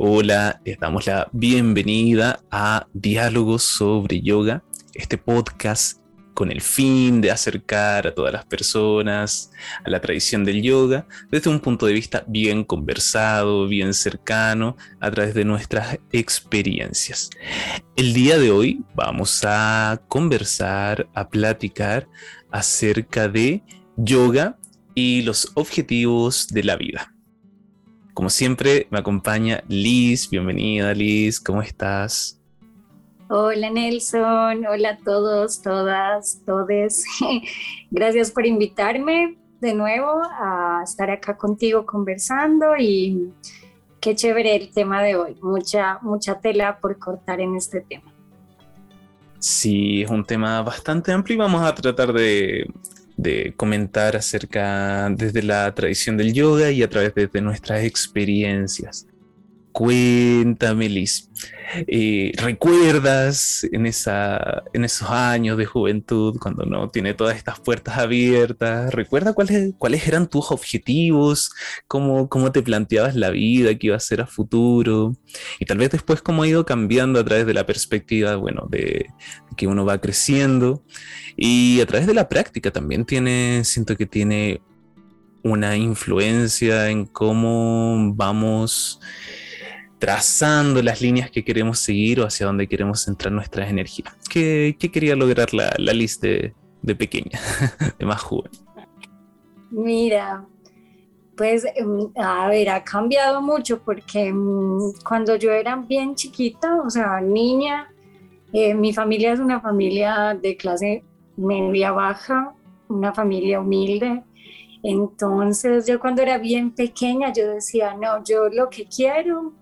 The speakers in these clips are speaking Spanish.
Hola, les damos la bienvenida a Diálogos sobre Yoga, este podcast con el fin de acercar a todas las personas a la tradición del yoga desde un punto de vista bien conversado, bien cercano, a través de nuestras experiencias. El día de hoy vamos a conversar, a platicar acerca de yoga y los objetivos de la vida. Como siempre, me acompaña Liz. Bienvenida, Liz. ¿Cómo estás? Hola Nelson, hola a todos, todas, todes. Gracias por invitarme de nuevo a estar acá contigo conversando y qué chévere el tema de hoy. Mucha, mucha tela por cortar en este tema. Sí, es un tema bastante amplio y vamos a tratar de, de comentar acerca desde la tradición del yoga y a través de nuestras experiencias. Cuéntame, Liz. Eh, ¿Recuerdas en, esa, en esos años de juventud, cuando no tiene todas estas puertas abiertas? ¿Recuerda cuáles, cuáles eran tus objetivos? ¿Cómo, ¿Cómo te planteabas la vida que iba a ser a futuro? Y tal vez después cómo ha ido cambiando a través de la perspectiva, bueno, de, que uno va creciendo. Y a través de la práctica también tiene, siento que tiene una influencia en cómo vamos trazando las líneas que queremos seguir o hacia dónde queremos centrar nuestras energías. ¿Qué, quería lograr la, la Liz de, pequeña, de más joven? Mira, pues em, a ver, ha cambiado mucho porque em, cuando yo era bien chiquita, o sea, niña, eh, mi familia es una familia de clase media baja, una familia humilde. Entonces yo cuando era bien pequeña yo decía, no, yo lo que quiero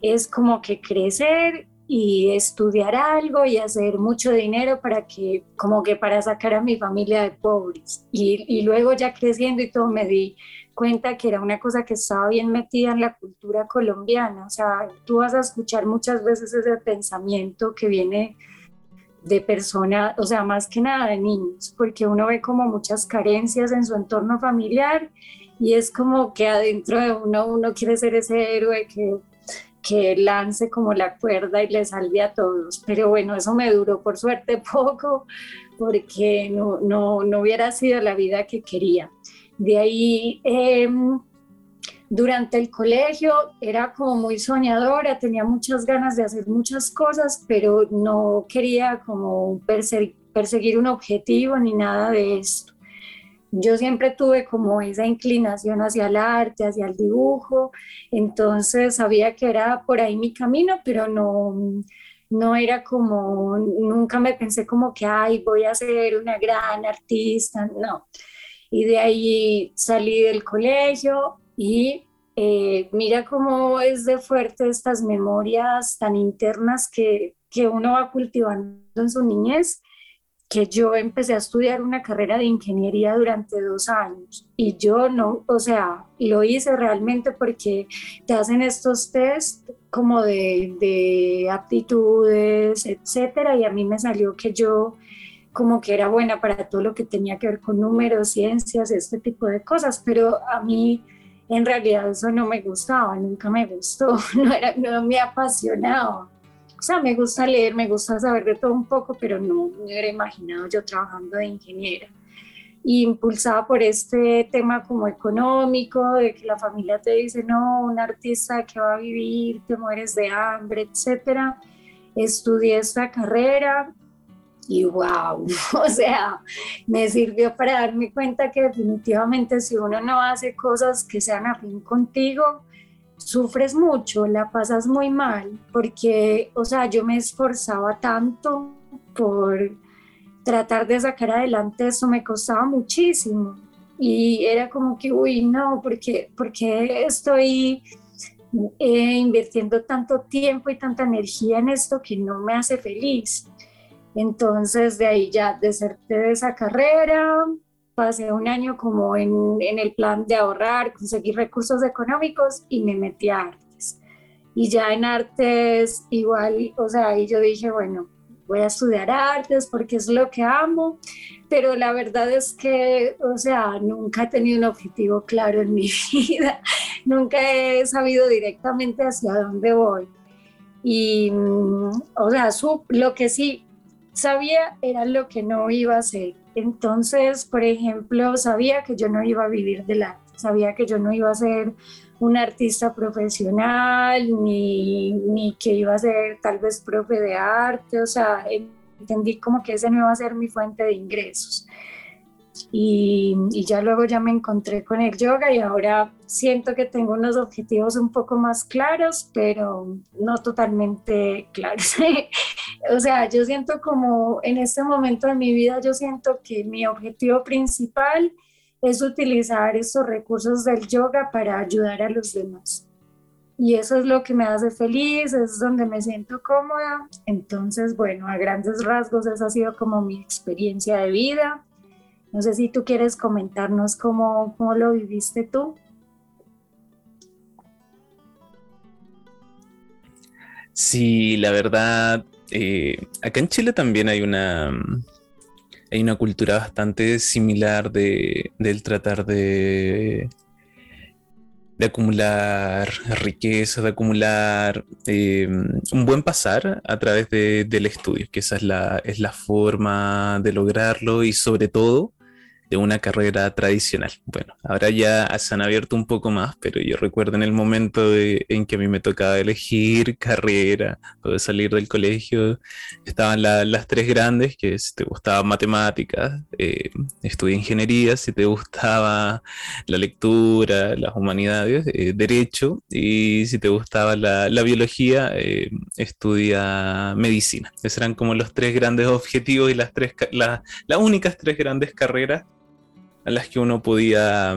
es como que crecer y estudiar algo y hacer mucho dinero para que, como que para sacar a mi familia de pobres. Y, y, luego ya creciendo y todo me di cuenta que era una cosa que estaba bien metida en la cultura colombiana. O sea, tú vas a escuchar muchas veces ese pensamiento que viene de personas, o sea, más que nada de niños, porque uno ve como muchas carencias en su entorno familiar y es como que adentro de uno uno quiere ser ese héroe que que lance como la cuerda y le salve a todos. Pero bueno, eso me duró por suerte poco porque no, no, no hubiera sido la vida que quería. De ahí, em, durante el colegio era como muy soñadora, tenía muchas ganas de hacer muchas cosas, pero no quería como perseguir un objetivo ni nada de esto yo siempre tuve como esa inclinación hacia el arte, hacia el dibujo, entonces sabía que era por ahí mi camino, pero no, no era como, nunca me pensé como que, ay, voy a ser una gran artista, no. Y de ahí salí del colegio y eh, mira cómo es de fuerte estas memorias tan internas que, que uno va cultivando en su niñez que yo empecé a estudiar una carrera de ingeniería durante dos años y yo no, o sea, lo hice realmente porque te hacen estos test como de, de aptitudes, etcétera, y a mí me salió que yo como que era buena para todo lo que tenía que ver con números, ciencias, este tipo de cosas, pero a mí en realidad eso no me gustaba, nunca me gustó, no, era, no me apasionaba. O sea, me gusta leer, me gusta saber de todo un poco, pero no me hubiera imaginado yo trabajando de ingeniera. Y impulsada por este tema como económico, de que la familia te dice, no, un artista que va a vivir, te mueres de hambre, etcétera. Estudié esta carrera y wow, o sea, me sirvió para darme cuenta que definitivamente si uno no hace cosas que sean afín contigo, sufres mucho, la pasas muy mal, porque, o sea, yo me esforzaba tanto por tratar de sacar adelante eso, me costaba muchísimo. Y era como que, uy, no, porque, porque estoy eh, invirtiendo tanto tiempo y tanta energía en esto que no me hace feliz. Entonces, de ahí ya deserté de esa carrera, pasé un año como en, en, el plan de ahorrar, conseguir recursos económicos y me metí a artes. Y ya en artes igual, o sea, y yo dije, bueno, voy a estudiar artes porque es lo que amo, pero la verdad es que, o sea, nunca he tenido un objetivo claro en mi vida, nunca he sabido directamente hacia dónde voy. Y, mm, o sea, lo que sí sabía era lo que no iba a hacer. Entonces, por ejemplo, sabía que yo no iba a vivir del arte, sabía que yo no iba a ser un artista profesional, ni, ni que iba a ser tal vez profe de arte, o sea, entendí como que ese no iba a ser mi fuente de ingresos. Y, y, ya luego ya me encontré con el yoga y ahora siento que tengo unos objetivos un poco más claros, pero no totalmente claros. o sea, yo siento como en este momento de mi vida, yo siento que mi objetivo principal es utilizar estos recursos del yoga para ayudar a los demás. Y eso es lo que me hace feliz, es donde me siento cómoda. Entonces, bueno, a grandes rasgos esa ha sido como mi experiencia de vida. No sé si tú quieres comentarnos cómo, cómo lo viviste tú. Sí, la verdad, eh, acá en Chile también hay una, hay una cultura bastante similar de, del tratar de, de acumular riqueza, de acumular eh, un buen pasar a través del estudio, que esa es la, es la forma de lograrlo y sobre todo de una carrera tradicional. Bueno, ahora ya se han abierto un poco más, pero yo recuerdo en el momento en que a mí me tocaba elegir carrera o salir del colegio, estaban las tres grandes, que si te gustaba matemáticas, eh, estudia ingeniería, si te gustaba la lectura, las humanidades, eh, derecho, y si te gustaba la, biología, eh, estudia medicina. Esos eran como los tres grandes objetivos y las, tres, las únicas tres grandes carreras a las que uno podía,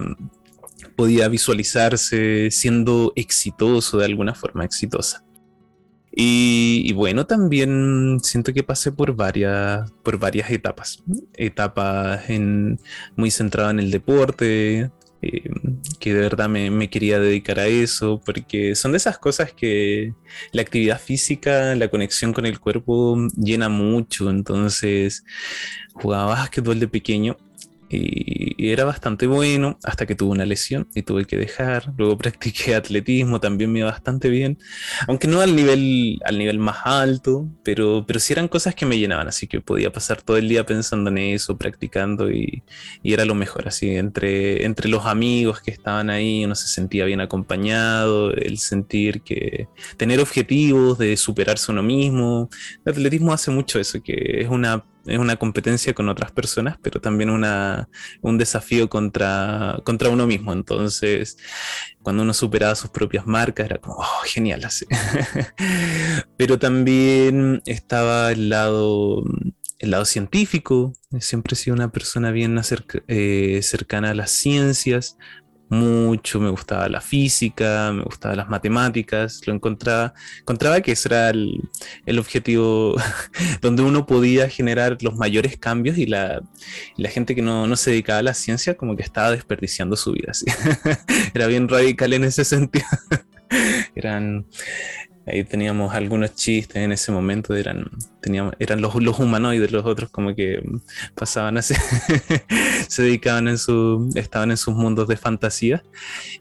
podía visualizarse siendo exitoso de alguna forma, exitosa. Y, bueno, también siento que pasé por varias, por varias etapas. Etapas en, muy centradas en el deporte, eh, que de verdad me, me, quería dedicar a eso, porque son de esas cosas que la actividad física, la conexión con el cuerpo llena mucho. Entonces, jugaba básquetbol de pequeño y, era bastante bueno hasta que tuve una lesión y tuve que dejar. Luego practiqué atletismo, también me iba bastante bien, aunque no al nivel, al nivel más alto, pero, pero sí eran cosas que me llenaban, así que podía pasar todo el día pensando en eso, practicando y, y era lo mejor, así, entre, entre los amigos que estaban ahí, uno se sentía bien acompañado, el sentir que tener objetivos de superarse uno mismo. El atletismo hace mucho eso, que es una es una competencia con otras personas, pero también una, un desafío contra, contra uno mismo. Entonces, cuando uno superaba sus propias marcas, era como, oh, genial, así. pero también estaba el lado, el lado científico. Siempre he sido una persona bien eh, cercana a las ciencias, mucho, me gustaba la física, me gustaban las matemáticas, lo encontraba, encontraba que ese era el, objetivo donde uno podía generar los mayores cambios y la, la gente que no, no, se dedicaba a la ciencia como que estaba desperdiciando su vida. Era bien radical en ese sentido. Eran, ahí teníamos algunos chistes en ese momento, eran, teníamos, eran los, los humanoides, los otros como que pasaban así, se dedicaban en su, estaban en sus mundos de fantasía.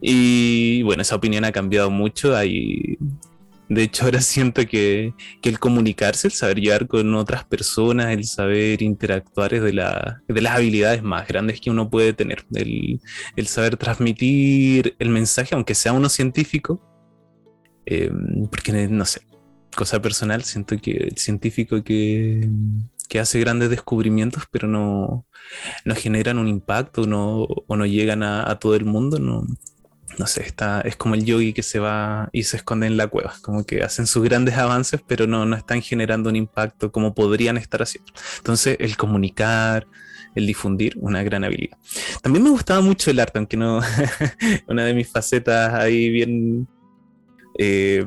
Y bueno, esa opinión ha cambiado mucho. De hecho, ahora siento que, que, el comunicarse, el saber llevar con otras personas, el saber interactuar es de, la, de las habilidades más grandes que uno puede tener. El, el saber transmitir el mensaje, aunque sea uno científico, Em, porque no sé, cosa personal, siento que el científico que, que hace grandes descubrimientos, pero no, no generan un impacto no, o no llegan a, todo el mundo, no, no sé, está, es como el yogi que se va y se esconde en la cueva, como que hacen sus grandes avances, pero no, no están generando un impacto como podrían estar haciendo. Entonces, el comunicar, el difundir, una gran habilidad. También me gustaba mucho el arte, aunque no, una de mis facetas ahí bien eh,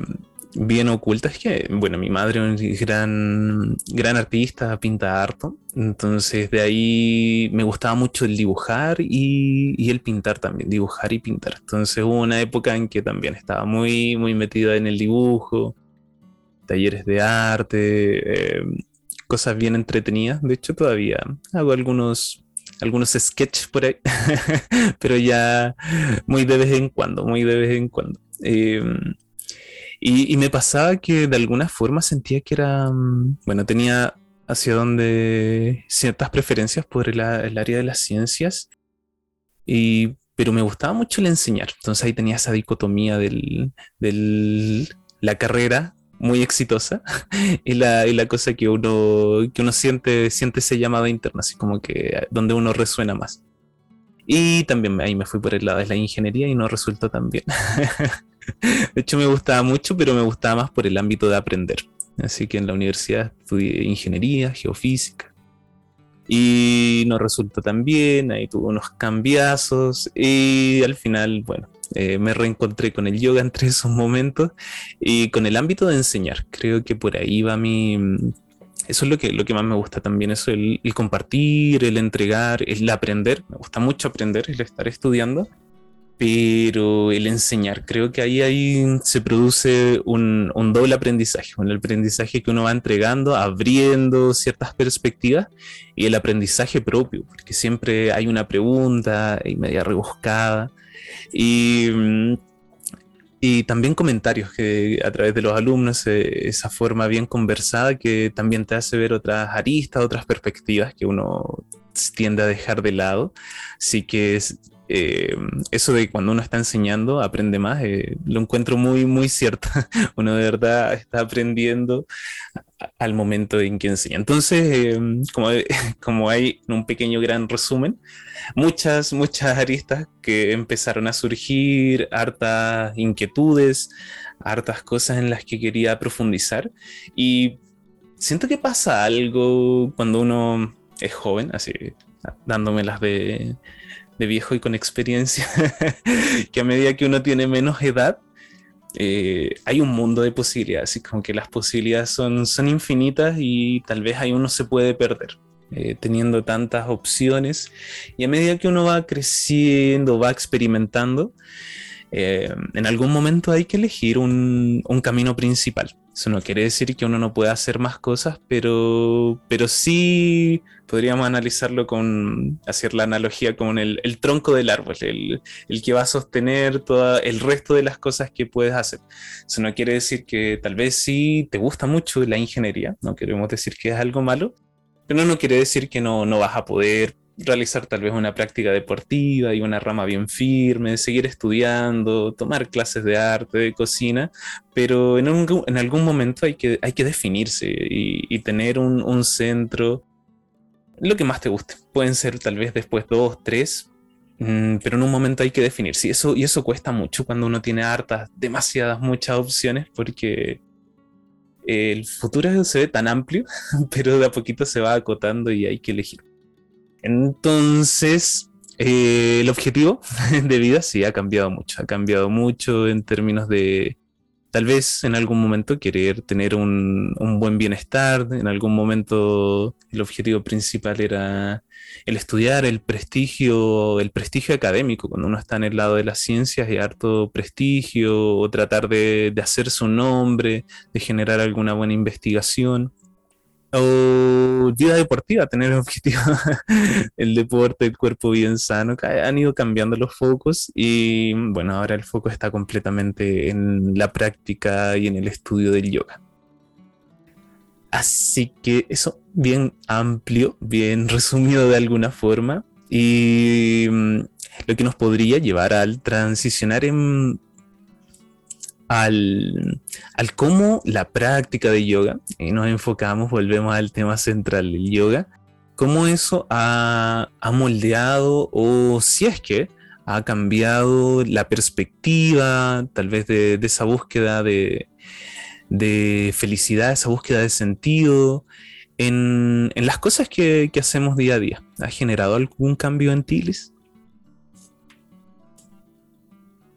bien oculta es que, bueno, mi madre es gran, gran artista, pinta harto, entonces de ahí me gustaba mucho el dibujar y, el pintar también, dibujar y pintar. Entonces hubo una época en que también estaba muy, muy metida en el dibujo, talleres de arte, eh, cosas bien entretenidas. De hecho, todavía hago algunos algunos sketches por ahí, pero ya muy de vez en cuando, muy de vez en cuando. Em, y, me pasaba que de alguna forma sentía que era, mm, bueno, tenía hacia donde ciertas preferencias por el, área de las ciencias, y, pero me gustaba mucho el enseñar. Entonces ahí tenía esa dicotomía de la carrera muy exitosa y la, y la cosa que uno, que uno siente, siente ese llamado interno, así como que donde uno resuena más. Y también ahí me fui por el lado de la ingeniería y no resultó tan bien. de hecho me gustaba mucho, pero me gustaba más por el ámbito de aprender. Así que en la universidad estudié ingeniería, geofísica. Y no resultó tan bien, ahí tuve unos cambiazos y al final, bueno, eh, me reencontré con el yoga entre esos momentos y con el ámbito de enseñar. Creo que por ahí va mi, eso es lo que, lo que más me gusta también, eso, el, compartir, el entregar, el aprender. Me gusta mucho aprender, el estar estudiando, pero el enseñar, creo que ahí, se produce un, doble aprendizaje, un aprendizaje que uno va entregando, abriendo ciertas perspectivas y el aprendizaje propio, porque siempre hay una pregunta y media rebuscada. Y también comentarios que a través de los alumnos, eh, esa forma bien conversada que también te hace ver otras aristas, otras perspectivas que uno tiende a dejar de lado. Así que eh, eso de cuando uno está enseñando, aprende más, eh, lo encuentro muy, muy cierto. uno de verdad está aprendiendo al momento en que enseña. Entonces, como, como hay un pequeño gran resumen, muchas, muchas aristas que empezaron a surgir, hartas inquietudes, hartas cosas en las que quería profundizar y siento que pasa algo cuando uno es joven, así dándome las de, viejo y con experiencia, que a medida que uno tiene menos edad, eh, hay un mundo de posibilidades, así como que las posibilidades son, son infinitas y tal vez ahí uno se puede perder. Eh, teniendo tantas opciones. Y a medida que uno va creciendo, va experimentando, eh, en algún momento hay que elegir un, camino principal. Eso no quiere decir que uno no pueda hacer más cosas, pero, pero sí podríamos analizarlo con, hacer la analogía con el, tronco del árbol, el, el, que va a sostener todo el resto de las cosas que puedes hacer. Eso no quiere decir que tal vez sí te gusta mucho la ingeniería, no queremos decir que es algo malo, pero no quiere decir que no, no vas a poder realizar tal vez una práctica deportiva y una rama bien firme, seguir estudiando, tomar clases de arte, de cocina, pero en, en algún momento hay que, hay que definirse y, tener un, un, centro, lo que más te guste. Pueden ser tal vez después dos, tres, mm, pero en un momento hay que definirse. Y eso, y eso cuesta mucho cuando uno tiene hartas, demasiadas, muchas opciones, porque el futuro se ve tan amplio, pero de a poquito se va acotando y hay que elegir. Entonces, eh, el objetivo de vida sí ha cambiado mucho, ha cambiado mucho en términos de tal vez en algún momento querer tener un, un buen bienestar, en algún momento el objetivo principal era el estudiar, el prestigio, el prestigio académico, cuando uno está en el lado de las ciencias y harto prestigio, o tratar de, de hacerse un nombre, de generar alguna buena investigación. O vida deportiva, tener el objetivo, el deporte, el cuerpo bien sano, han ido cambiando los focos y bueno, ahora el foco está completamente en la práctica y en el estudio del yoga. Así que eso bien amplio, bien resumido de alguna forma y mm, lo que nos podría llevar al transicionar en, al, al cómo la práctica de yoga, y nos enfocamos, volvemos al tema central del yoga, cómo eso ha, ha moldeado o si es que ha cambiado la perspectiva tal vez de esa búsqueda de, de felicidad, esa búsqueda de sentido en, las cosas que, hacemos día a día. ¿Ha generado algún cambio en ti, Liz?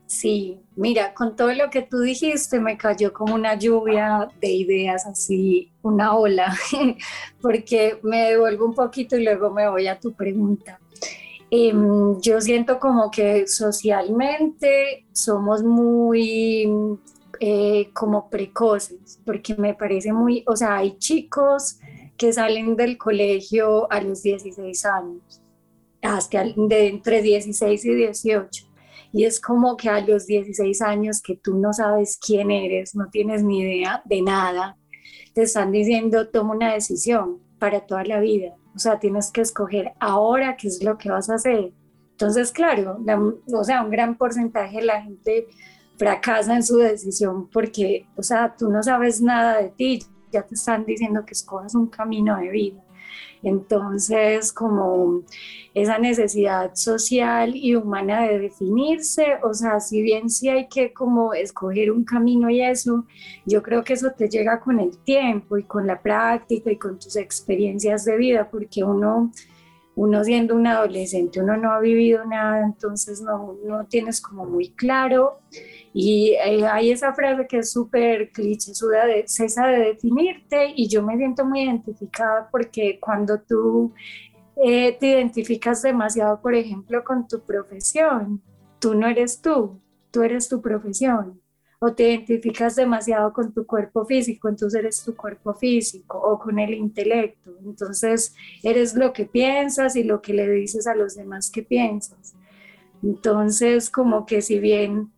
Sí, mira, con todo lo que tú dijiste me cayó como una lluvia de ideas, así una ola, porque me devuelvo un poquito y luego me voy a tu pregunta. Em, yo siento como que socialmente somos muy eh, como precoces, porque me parece muy, o sea, hay chicos que salen del colegio a los 16 años hasta de entre 16 y 18. Y es como que a los 16 años que tú no sabes quién eres, no tienes ni idea de nada, te están diciendo toma una decisión para toda la vida. O sea, tienes que escoger ahora qué es lo que vas a hacer. Entonces, claro, o sea, un gran porcentaje de la gente fracasa en su decisión porque, o sea, tú no sabes nada de ti, ya te están diciendo que escojas un camino de vida. Entonces, como esa necesidad social y humana de definirse, o sea, si bien sí hay que como escoger un camino y eso, yo creo que eso te llega con el tiempo y con la práctica y con tus experiencias de vida, porque uno uno siendo un adolescente, uno no ha vivido nada, entonces no, no tienes como muy claro. Y eh, hay esa frase que es súper cliché, de cesa de definirte y yo me siento muy identificada porque cuando tú eh, te identificas demasiado, por ejemplo, con tu profesión, tú no eres tú, tú eres tu profesión o te identificas demasiado con tu cuerpo físico, entonces eres tu cuerpo físico o con el intelecto, entonces eres lo que piensas y lo que le dices a los demás que piensas. Entonces, como que si bien,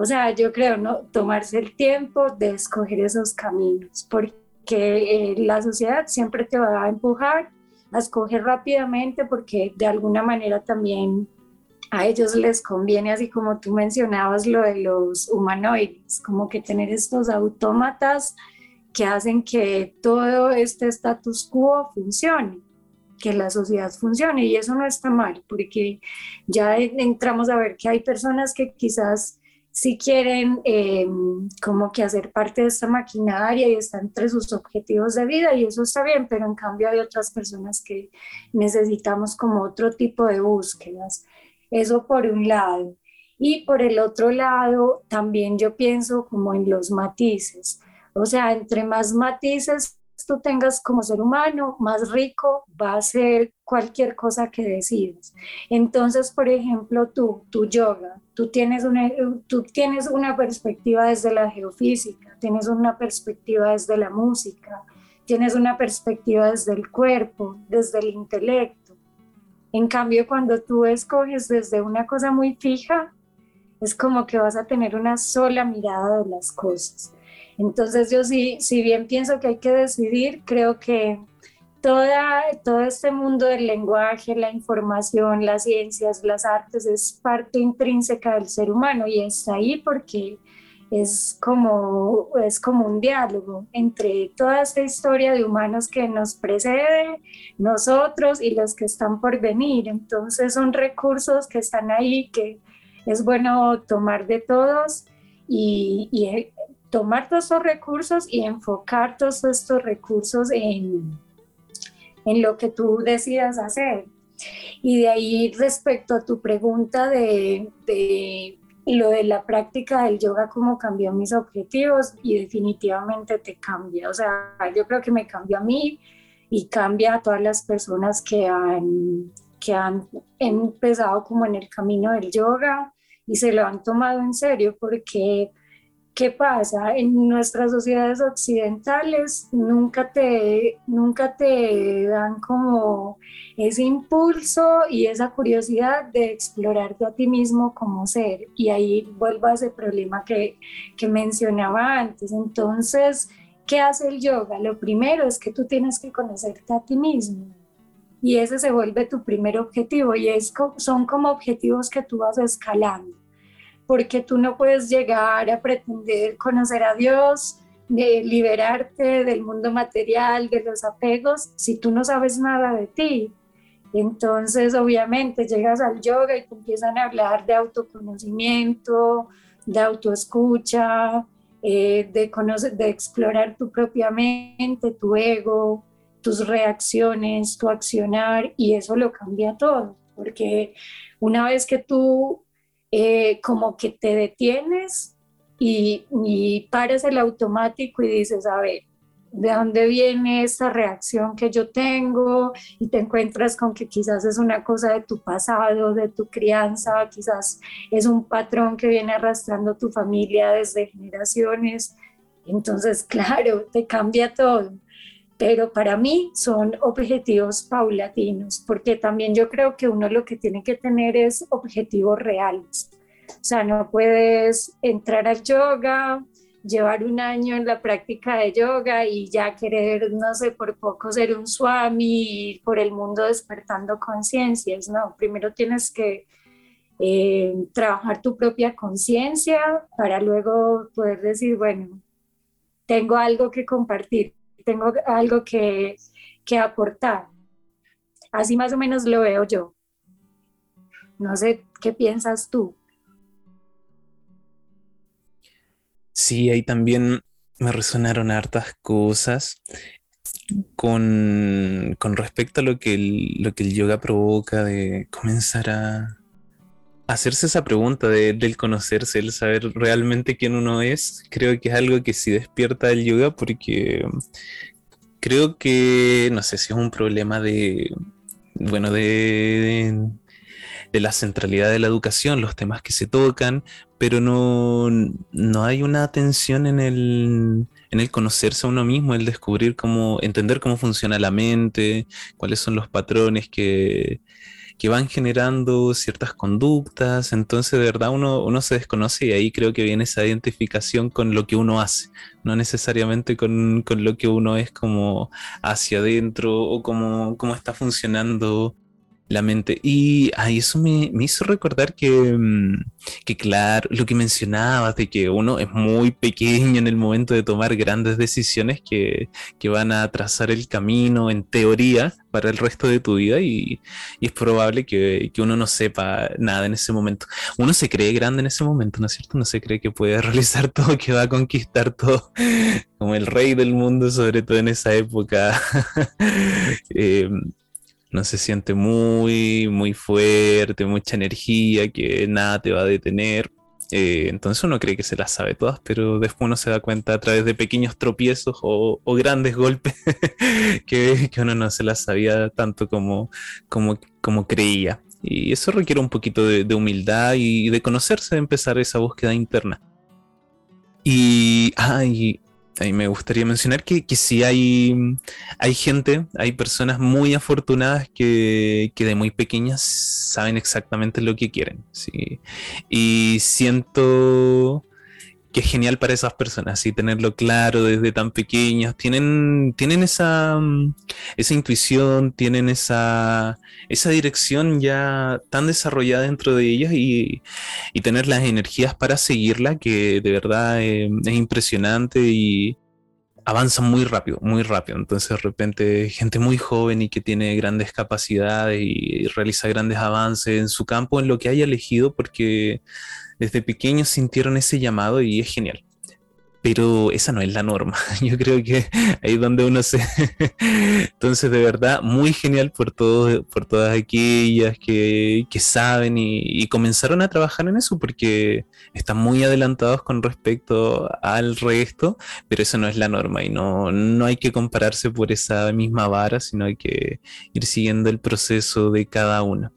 o sea, yo creo, ¿no? Tomarse el tiempo de escoger esos caminos, porque eh, la sociedad siempre te va a empujar a escoger rápidamente porque de alguna manera también a ellos les conviene, así como tú mencionabas lo de los humanoides, como que tener estos autómatas que hacen que todo este status quo funcione, que la sociedad funcione y eso no está mal, porque ya entramos a ver que hay personas que quizás sí quieren em, como que hacer parte de esta maquinaria y está entre sus objetivos de vida y eso está bien, pero en cambio hay otras personas que necesitamos como otro tipo de búsquedas. Eso por un lado. Y por el otro lado, también yo pienso como en los matices. O sea, entre más matices tú tengas como ser humano, más rico va a ser cualquier cosa que decidas. Entonces, por ejemplo, tú, tu yoga, tú tienes, una, tú tienes una perspectiva desde la geofísica, tienes una perspectiva desde la música, tienes una perspectiva desde el cuerpo, desde el intelecto en cambio, cuando tú escoges desde una cosa muy fija, es como que vas a tener una sola mirada de las cosas. Entonces yo sí, si bien pienso que hay que decidir, creo que toda, todo este mundo del lenguaje, la información, las ciencias, las artes es parte intrínseca del ser humano y está ahí porque es como, es como un diálogo entre toda esta historia de humanos que nos precede, nosotros y los que están por venir. Entonces son recursos que están ahí, que es bueno tomar de todos y, y eh, tomar todos estos recursos y enfocar todos estos recursos en, en lo que tú decidas hacer. Y de ahí respecto a tu pregunta de, de lo de la práctica del yoga como cambió mis objetivos y definitivamente te cambia. O sea, yo creo que me cambió a mí y cambia a todas las personas que han, que han empezado como en el camino del yoga y se lo han tomado en serio porque ¿qué pasa? En nuestras sociedades occidentales nunca te, nunca te dan como ese impulso y esa curiosidad de explorarte a ti mismo como ser. Y ahí vuelvo a ese problema que, que mencionaba antes. Entonces, ¿qué hace el yoga? Lo primero es que tú tienes que conocerte a ti mismo. Y ese se vuelve tu primer objetivo y es, son como objetivos que tú vas escalando porque tú no puedes llegar a pretender conocer a Dios, de liberarte del mundo material, de los apegos, si tú no sabes nada de ti. Entonces, obviamente, llegas al yoga y te empiezan a hablar de autoconocimiento, de autoescucha, eh, de, conocer, de explorar tu propia mente, tu ego, tus reacciones, tu accionar, y eso lo cambia todo, porque una vez que tú eh, como que te detienes y, y paras el automático y dices, a ver, ¿de dónde viene esta reacción que yo tengo? Y te encuentras con que quizás es una cosa de tu pasado, de tu crianza, quizás es un patrón que viene arrastrando tu familia desde generaciones. Entonces, claro, te cambia todo. Pero para mí son objetivos paulatinos, porque también yo creo que uno lo que tiene que tener es objetivos reales. O sea, no puedes entrar al yoga, llevar un año en la práctica de yoga y ya querer, no sé, por poco ser un swami y por el mundo despertando conciencias, no, primero tienes que eh, trabajar tu propia conciencia para luego poder decir, bueno, tengo algo que compartir, tengo algo que, que aportar. Así más o menos lo veo yo. No sé, ¿qué piensas tú? Sí, ahí también me resonaron hartas cosas con, respecto a lo que, lo que el yoga provoca de comenzar a hacerse esa pregunta de, del conocerse, el saber realmente quién uno es. Creo que es algo que sí despierta el yoga porque creo que, no sé si es un problema de, bueno, de, de la centralidad de la educación, los temas que se tocan, pero no, no hay una atención en el, en el conocerse a uno mismo, el descubrir cómo, entender cómo funciona la mente, cuáles son los patrones que, que van generando ciertas conductas, entonces de verdad uno, uno se desconoce y ahí creo que viene esa identificación con lo que uno hace, no necesariamente con, con lo que uno es como hacia adentro o cómo, cómo está funcionando la mente. Y ahí eso me, hizo recordar que, mm, que, claro, lo que mencionabas de que uno es muy pequeño en el momento de tomar grandes decisiones que, van a trazar el camino en teoría para el resto de tu vida y, es probable que, uno no sepa nada en ese momento. Uno se cree grande en ese momento, ¿no es cierto? Uno se cree que puede realizar todo, que va a conquistar todo, como el rey del mundo, sobre todo en esa época. eh, no se siente muy, muy fuerte, mucha energía, que nada te va a detener. Eh, entonces uno cree que se las sabe todas, pero después uno se da cuenta a través de pequeños tropiezos o, grandes golpes que, que, uno no se las sabía tanto como, como, como creía. Y eso requiere un poquito de, humildad y de conocerse, de empezar esa búsqueda interna. Y, ay, ahí me gustaría mencionar que, que sí hay, hay gente, hay personas muy afortunadas que, que, de muy pequeñas saben exactamente lo que quieren. ¿sí? Y siento que es genial para esas personas, y tenerlo claro desde tan pequeños. Tienen, tienen esa, esa intuición, tienen esa, esa dirección ya tan desarrollada dentro de ellas y, y tener las energías para seguirla, que de verdad eh, es impresionante y avanzan muy rápido, muy rápido. Entonces de repente gente muy joven y que tiene grandes capacidades y realiza grandes avances en su campo, en lo que haya elegido, porque desde pequeños sintieron ese llamado y es genial. Pero esa no es la norma. Yo creo que ahí es donde uno se. Entonces, de verdad, muy genial por, todo, por todas aquellas que, saben y, comenzaron a trabajar en eso porque están muy adelantados con respecto al resto, pero eso no es la norma y no, no hay que compararse por esa misma vara, sino hay que ir siguiendo el proceso de cada una.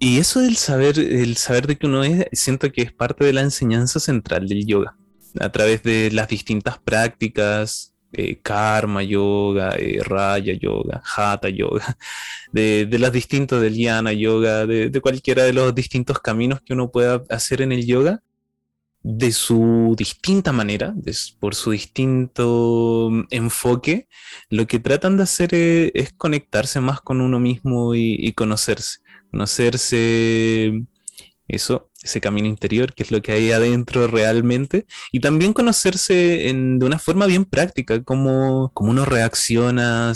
Y eso del saber, el saber de que uno es, siento que es parte de la enseñanza central del yoga, a través de las distintas prácticas, eh, karma yoga, eh, raya yoga, hatha yoga, de, las distintas del yana yoga, de, cualquiera de los distintos caminos que uno pueda hacer en el yoga, de su distinta manera, por su distinto mm, enfoque, lo que tratan de hacer es, es conectarse más con uno mismo y conocerse conocerse eso, ese camino interior, que es lo que hay adentro realmente, y también conocerse de una forma bien práctica, cómo, uno reacciona,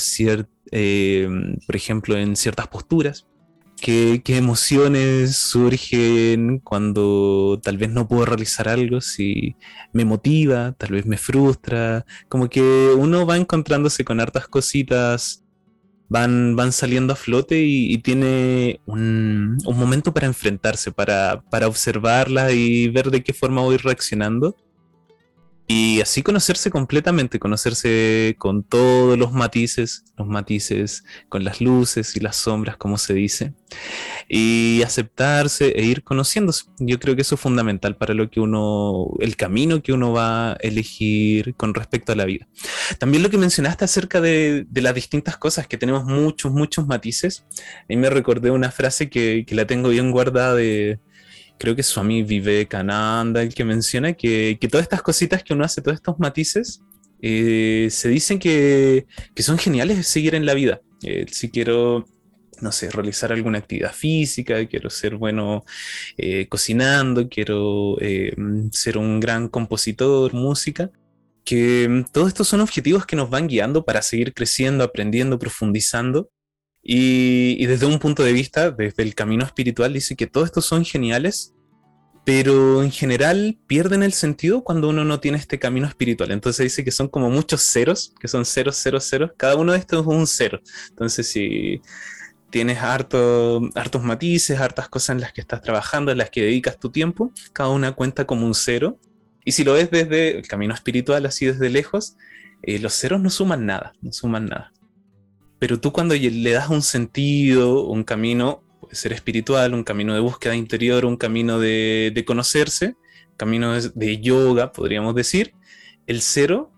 eh, por ejemplo, en ciertas posturas, qué, qué, emociones surgen cuando tal vez no puedo realizar algo, si me motiva, tal vez me frustra, como que uno va encontrándose con hartas cositas van, van saliendo a flote y, tiene un, momento para enfrentarse, para, para observarla y ver de qué forma voy reaccionando. Y así conocerse completamente, conocerse con todos los matices, los matices con las luces y las sombras, como se dice, y aceptarse e ir conociéndose. Yo creo que eso es fundamental para lo que uno, el camino que uno va a elegir con respecto a la vida. También lo que mencionaste acerca de, las distintas cosas, que tenemos muchos, muchos matices. Ahí me recordé una frase que, que la tengo bien guardada de creo que Swami Vivekananda el que menciona que, que, todas estas cositas que uno hace, todos estos matices, eh, se dicen que, que, son geniales de seguir en la vida. Eh, si quiero, no sé, realizar alguna actividad física, quiero ser bueno eh, cocinando, quiero ser un gran compositor, música, que mm, todos estos son objetivos que nos van guiando para seguir creciendo, aprendiendo, profundizando y, desde un punto de vista, desde el camino espiritual, dice que todos estos son geniales, pero en general pierden el sentido cuando uno no tiene este camino espiritual. Entonces dice que son como muchos ceros, que son ceros, ceros, ceros. Cada uno de estos es un cero. Entonces si tienes harto, hartos matices, hartas cosas en las que estás trabajando, en las que dedicas tu tiempo, cada una cuenta como un cero. Y si lo ves desde el camino espiritual, así desde lejos, eh, los ceros no suman nada, no suman nada. Pero tú cuando le das un sentido, un camino, puede ser espiritual, un camino de búsqueda interior, un camino de, conocerse, camino de, yoga, podríamos decir, el cero,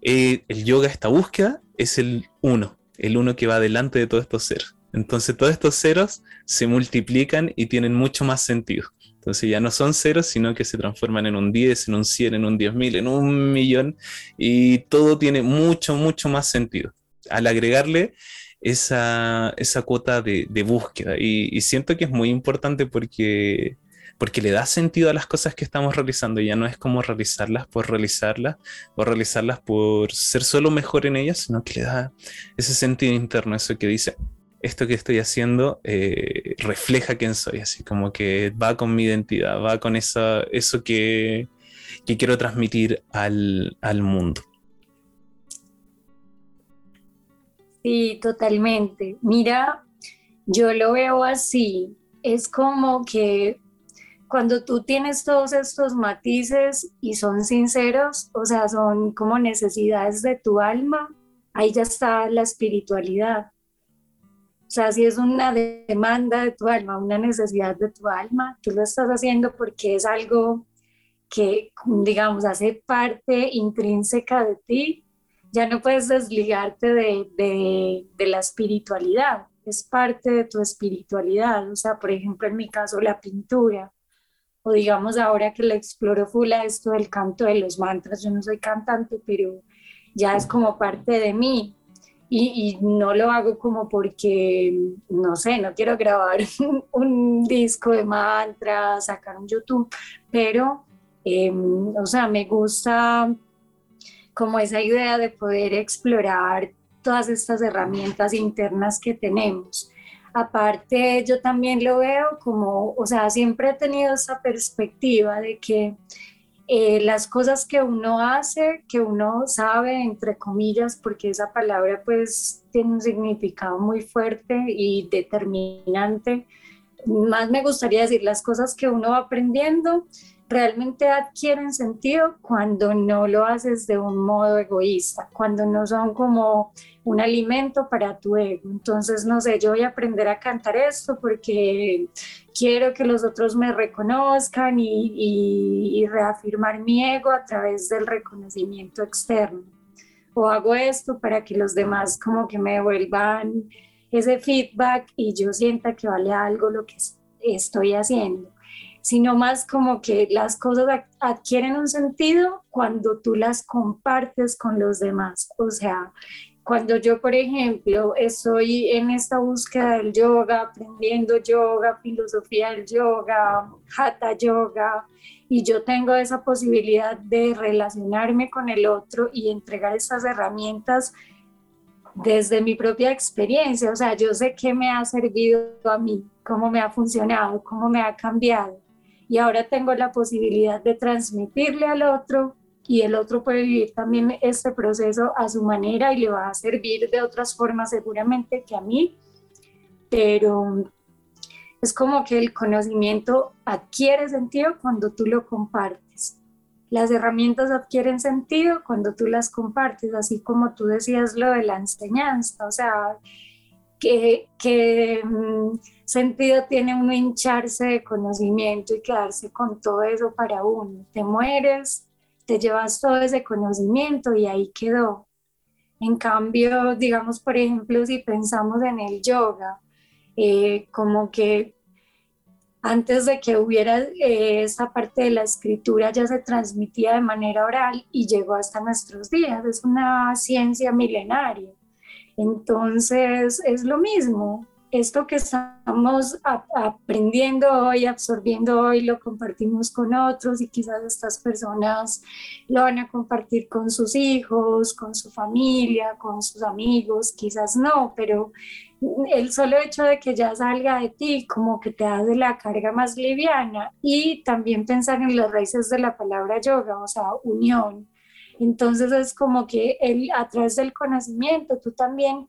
eh, el yoga, esta búsqueda, es el uno, el uno que va delante de todos estos ceros. Entonces todos estos ceros se multiplican y tienen mucho más sentido. Entonces ya no son ceros, sino que se transforman en un 10, en un 100, en un 10.000, en un millón, y todo tiene mucho, mucho más sentido al agregarle esa, cuota de, búsqueda. Y, siento que es muy importante porque, porque le da sentido a las cosas que estamos realizando. Ya no es como realizarlas por realizarlas o realizarlas por ser solo mejor en ellas, sino que le da ese sentido interno, eso que dice, esto que estoy haciendo eh, refleja quién soy, así como que va con mi identidad, va con esa, eso que, quiero transmitir al, al mundo. Sí, totalmente. Mira, yo lo veo así. Es como que cuando tú tienes todos estos matices y son sinceros, o sea, son como necesidades de tu alma, ahí ya está la espiritualidad. O sea, si es una demanda de tu alma, una necesidad de tu alma, tú lo estás haciendo porque es algo que, digamos, hace parte intrínseca de ti ya no puedes desligarte de, la espiritualidad, es parte de tu espiritualidad. O sea, por ejemplo, en mi caso, la pintura, o digamos ahora que le exploro full a esto del canto de los mantras, yo no soy cantante, pero ya es como parte de mí. Y, no lo hago como porque, no sé, no quiero grabar un, disco de mantras, sacar un YouTube, pero, em, o sea, me gusta como esa idea de poder explorar todas estas herramientas internas que tenemos. Aparte, yo también lo veo como, o sea, siempre he tenido esa perspectiva de que eh, las cosas que uno hace, que uno sabe, entre comillas, porque esa palabra pues tiene un significado muy fuerte y determinante, más me gustaría decir las cosas que uno va aprendiendo, realmente adquieren sentido cuando no lo haces de un modo egoísta, cuando no son como un alimento para tu ego. Entonces, no sé, yo voy a aprender a cantar esto porque quiero que los otros me reconozcan y, reafirmar mi ego a través del reconocimiento externo. O hago esto para que los demás como que me devuelvan ese feedback y yo sienta que vale algo lo que estoy haciendo sino más como que las cosas adquieren un sentido cuando tú las compartes con los demás. O sea, cuando yo, por ejemplo, estoy en esta búsqueda del yoga, aprendiendo yoga, filosofía del yoga, hatha yoga, y yo tengo esa posibilidad de relacionarme con el otro y entregar estas herramientas desde mi propia experiencia, o sea, yo sé qué me ha servido a mí, cómo me ha funcionado, cómo me ha cambiado y ahora tengo la posibilidad de transmitirle al otro y el otro puede vivir también este proceso a su manera y le va a servir de otras formas seguramente que a mí, pero es como que el conocimiento adquiere sentido cuando tú lo compartes. las herramientas adquieren sentido cuando tú las compartes, así como tú decías lo de la enseñanza, o sea, ¿qué, qué mm, sentido tiene uno hincharse de conocimiento y quedarse con todo eso para uno? Te mueres, te llevas todo ese conocimiento y ahí quedó. En cambio, digamos, por ejemplo, si pensamos en el yoga, eh, como que antes de que hubiera eh, esa parte de la escritura ya se transmitía de manera oral y llegó hasta nuestros días. Es una ciencia milenaria. Entonces es lo mismo. Esto que estamos aprendiendo hoy, absorbiendo hoy, lo compartimos con otros y quizás estas personas lo van a compartir con sus hijos, con su familia, con sus amigos, quizás no, pero el solo hecho de que ya salga de ti como que te hace la carga más liviana y también pensar en las raíces de la palabra yoga, o sea, unión. Entonces es como que el, a través del conocimiento tú también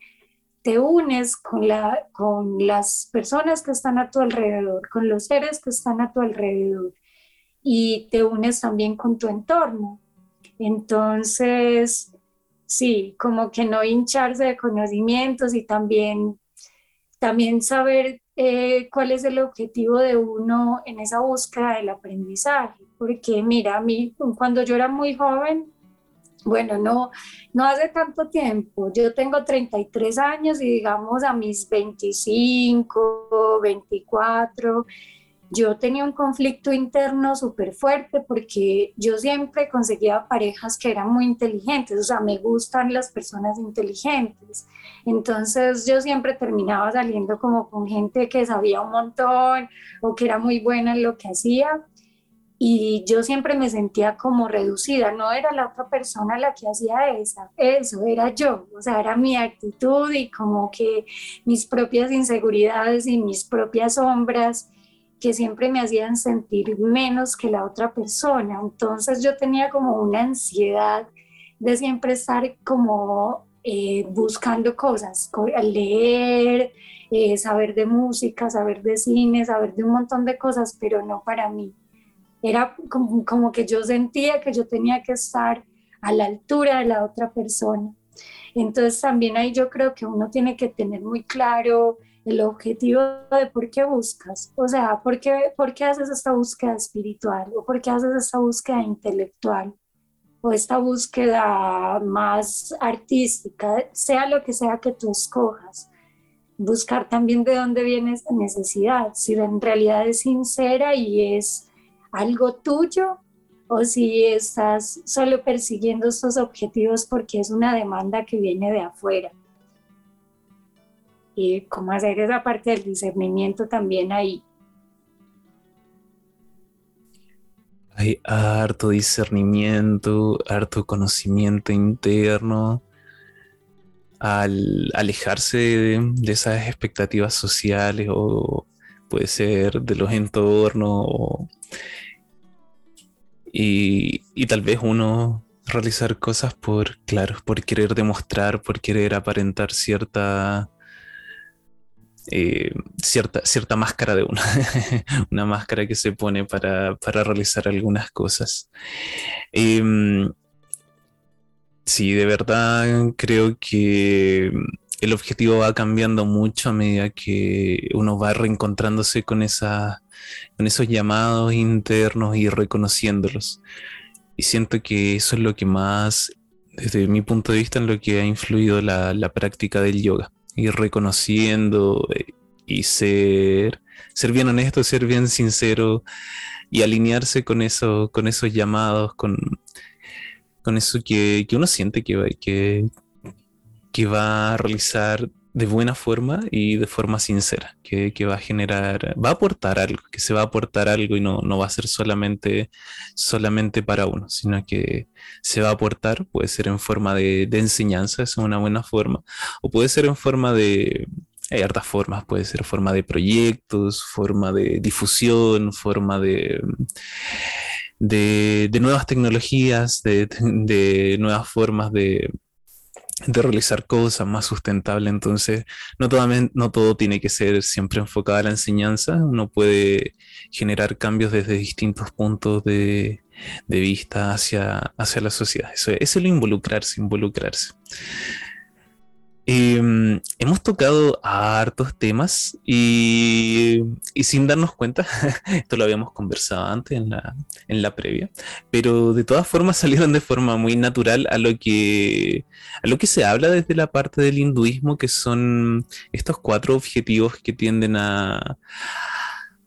te unes con, la, con las personas que están a tu alrededor, con los seres que están a tu alrededor y te unes también con tu entorno. Entonces, sí, como que no hincharse de conocimientos y también también saber eh, cuál es el objetivo de uno en esa búsqueda del aprendizaje. Porque mira, a mí cuando yo era muy joven, bueno, no, no hace tanto tiempo, yo tengo 33 años y digamos a mis 25, 24, yo tenía un conflicto interno súper fuerte porque yo siempre conseguía parejas que eran muy inteligentes, o sea, me gustan las personas inteligentes. Entonces yo siempre terminaba saliendo como con gente que sabía un montón o que era muy buena en lo que hacía. Y yo siempre me sentía como reducida, no era la otra persona la que hacía esa, eso era yo, o sea, era mi actitud y como que mis propias inseguridades y mis propias sombras que siempre me hacían sentir menos que la otra persona. Entonces yo tenía como una ansiedad de siempre estar como eh, buscando cosas, leer, eh, saber de música, saber de cine, saber de un montón de cosas, pero no para mí. Era como, como que yo sentía que yo tenía que estar a la altura de la otra persona. Entonces también ahí yo creo que uno tiene que tener muy claro el objetivo de por qué buscas, o sea, ¿por qué, por qué haces esta búsqueda espiritual o por qué haces esta búsqueda intelectual o esta búsqueda más artística, sea lo que sea que tú escojas. Buscar también de dónde viene esta necesidad, si en realidad es sincera y es algo tuyo o si estás solo persiguiendo estos objetivos porque es una demanda que viene de afuera y cómo hacer esa parte del discernimiento también ahí. Hay harto discernimiento, harto conocimiento interno. Al alejarse de, esas expectativas sociales o puede ser de los entornos y, y tal vez uno realizar cosas por, claro, por querer demostrar, por querer aparentar cierta eh, cierta, cierta máscara de una, una máscara que se pone para, realizar algunas cosas. Em, sí, de verdad creo que el objetivo va cambiando mucho a medida que uno va reencontrándose con, esa, con esos llamados internos y reconociéndolos. Y siento que eso es lo que más, desde mi punto de vista, en lo que ha influido la, la práctica del yoga ir reconociendo eh, y ser, ser bien honesto, ser bien sincero y alinearse con, eso, con esos llamados, con, con eso que, uno siente que, que, que va a realizar de buena forma y de forma sincera, que, va a generar, va a aportar algo, que se va a aportar algo y no, no va a ser solamente, solamente para uno, sino que se va a aportar, puede ser en forma de, enseñanza, es una buena forma, o puede ser en forma de, hay hartas formas, puede ser forma de proyectos, forma de difusión, forma de, de, nuevas tecnologías, de nuevas formas de de realizar cosas más sustentables. Entonces, no todo, no todo tiene que ser siempre enfocado a la enseñanza. Uno puede generar cambios desde distintos puntos de, vista hacia, hacia la sociedad. Eso, eso es lo involucrarse, involucrarse. Em, hemos tocado hartos temas y, sin darnos cuenta, esto lo habíamos conversado antes en la, en la previa, pero de todas formas salieron de forma muy natural a lo que a lo que se habla desde la parte del hinduismo, que son estos cuatro objetivos que tienden a,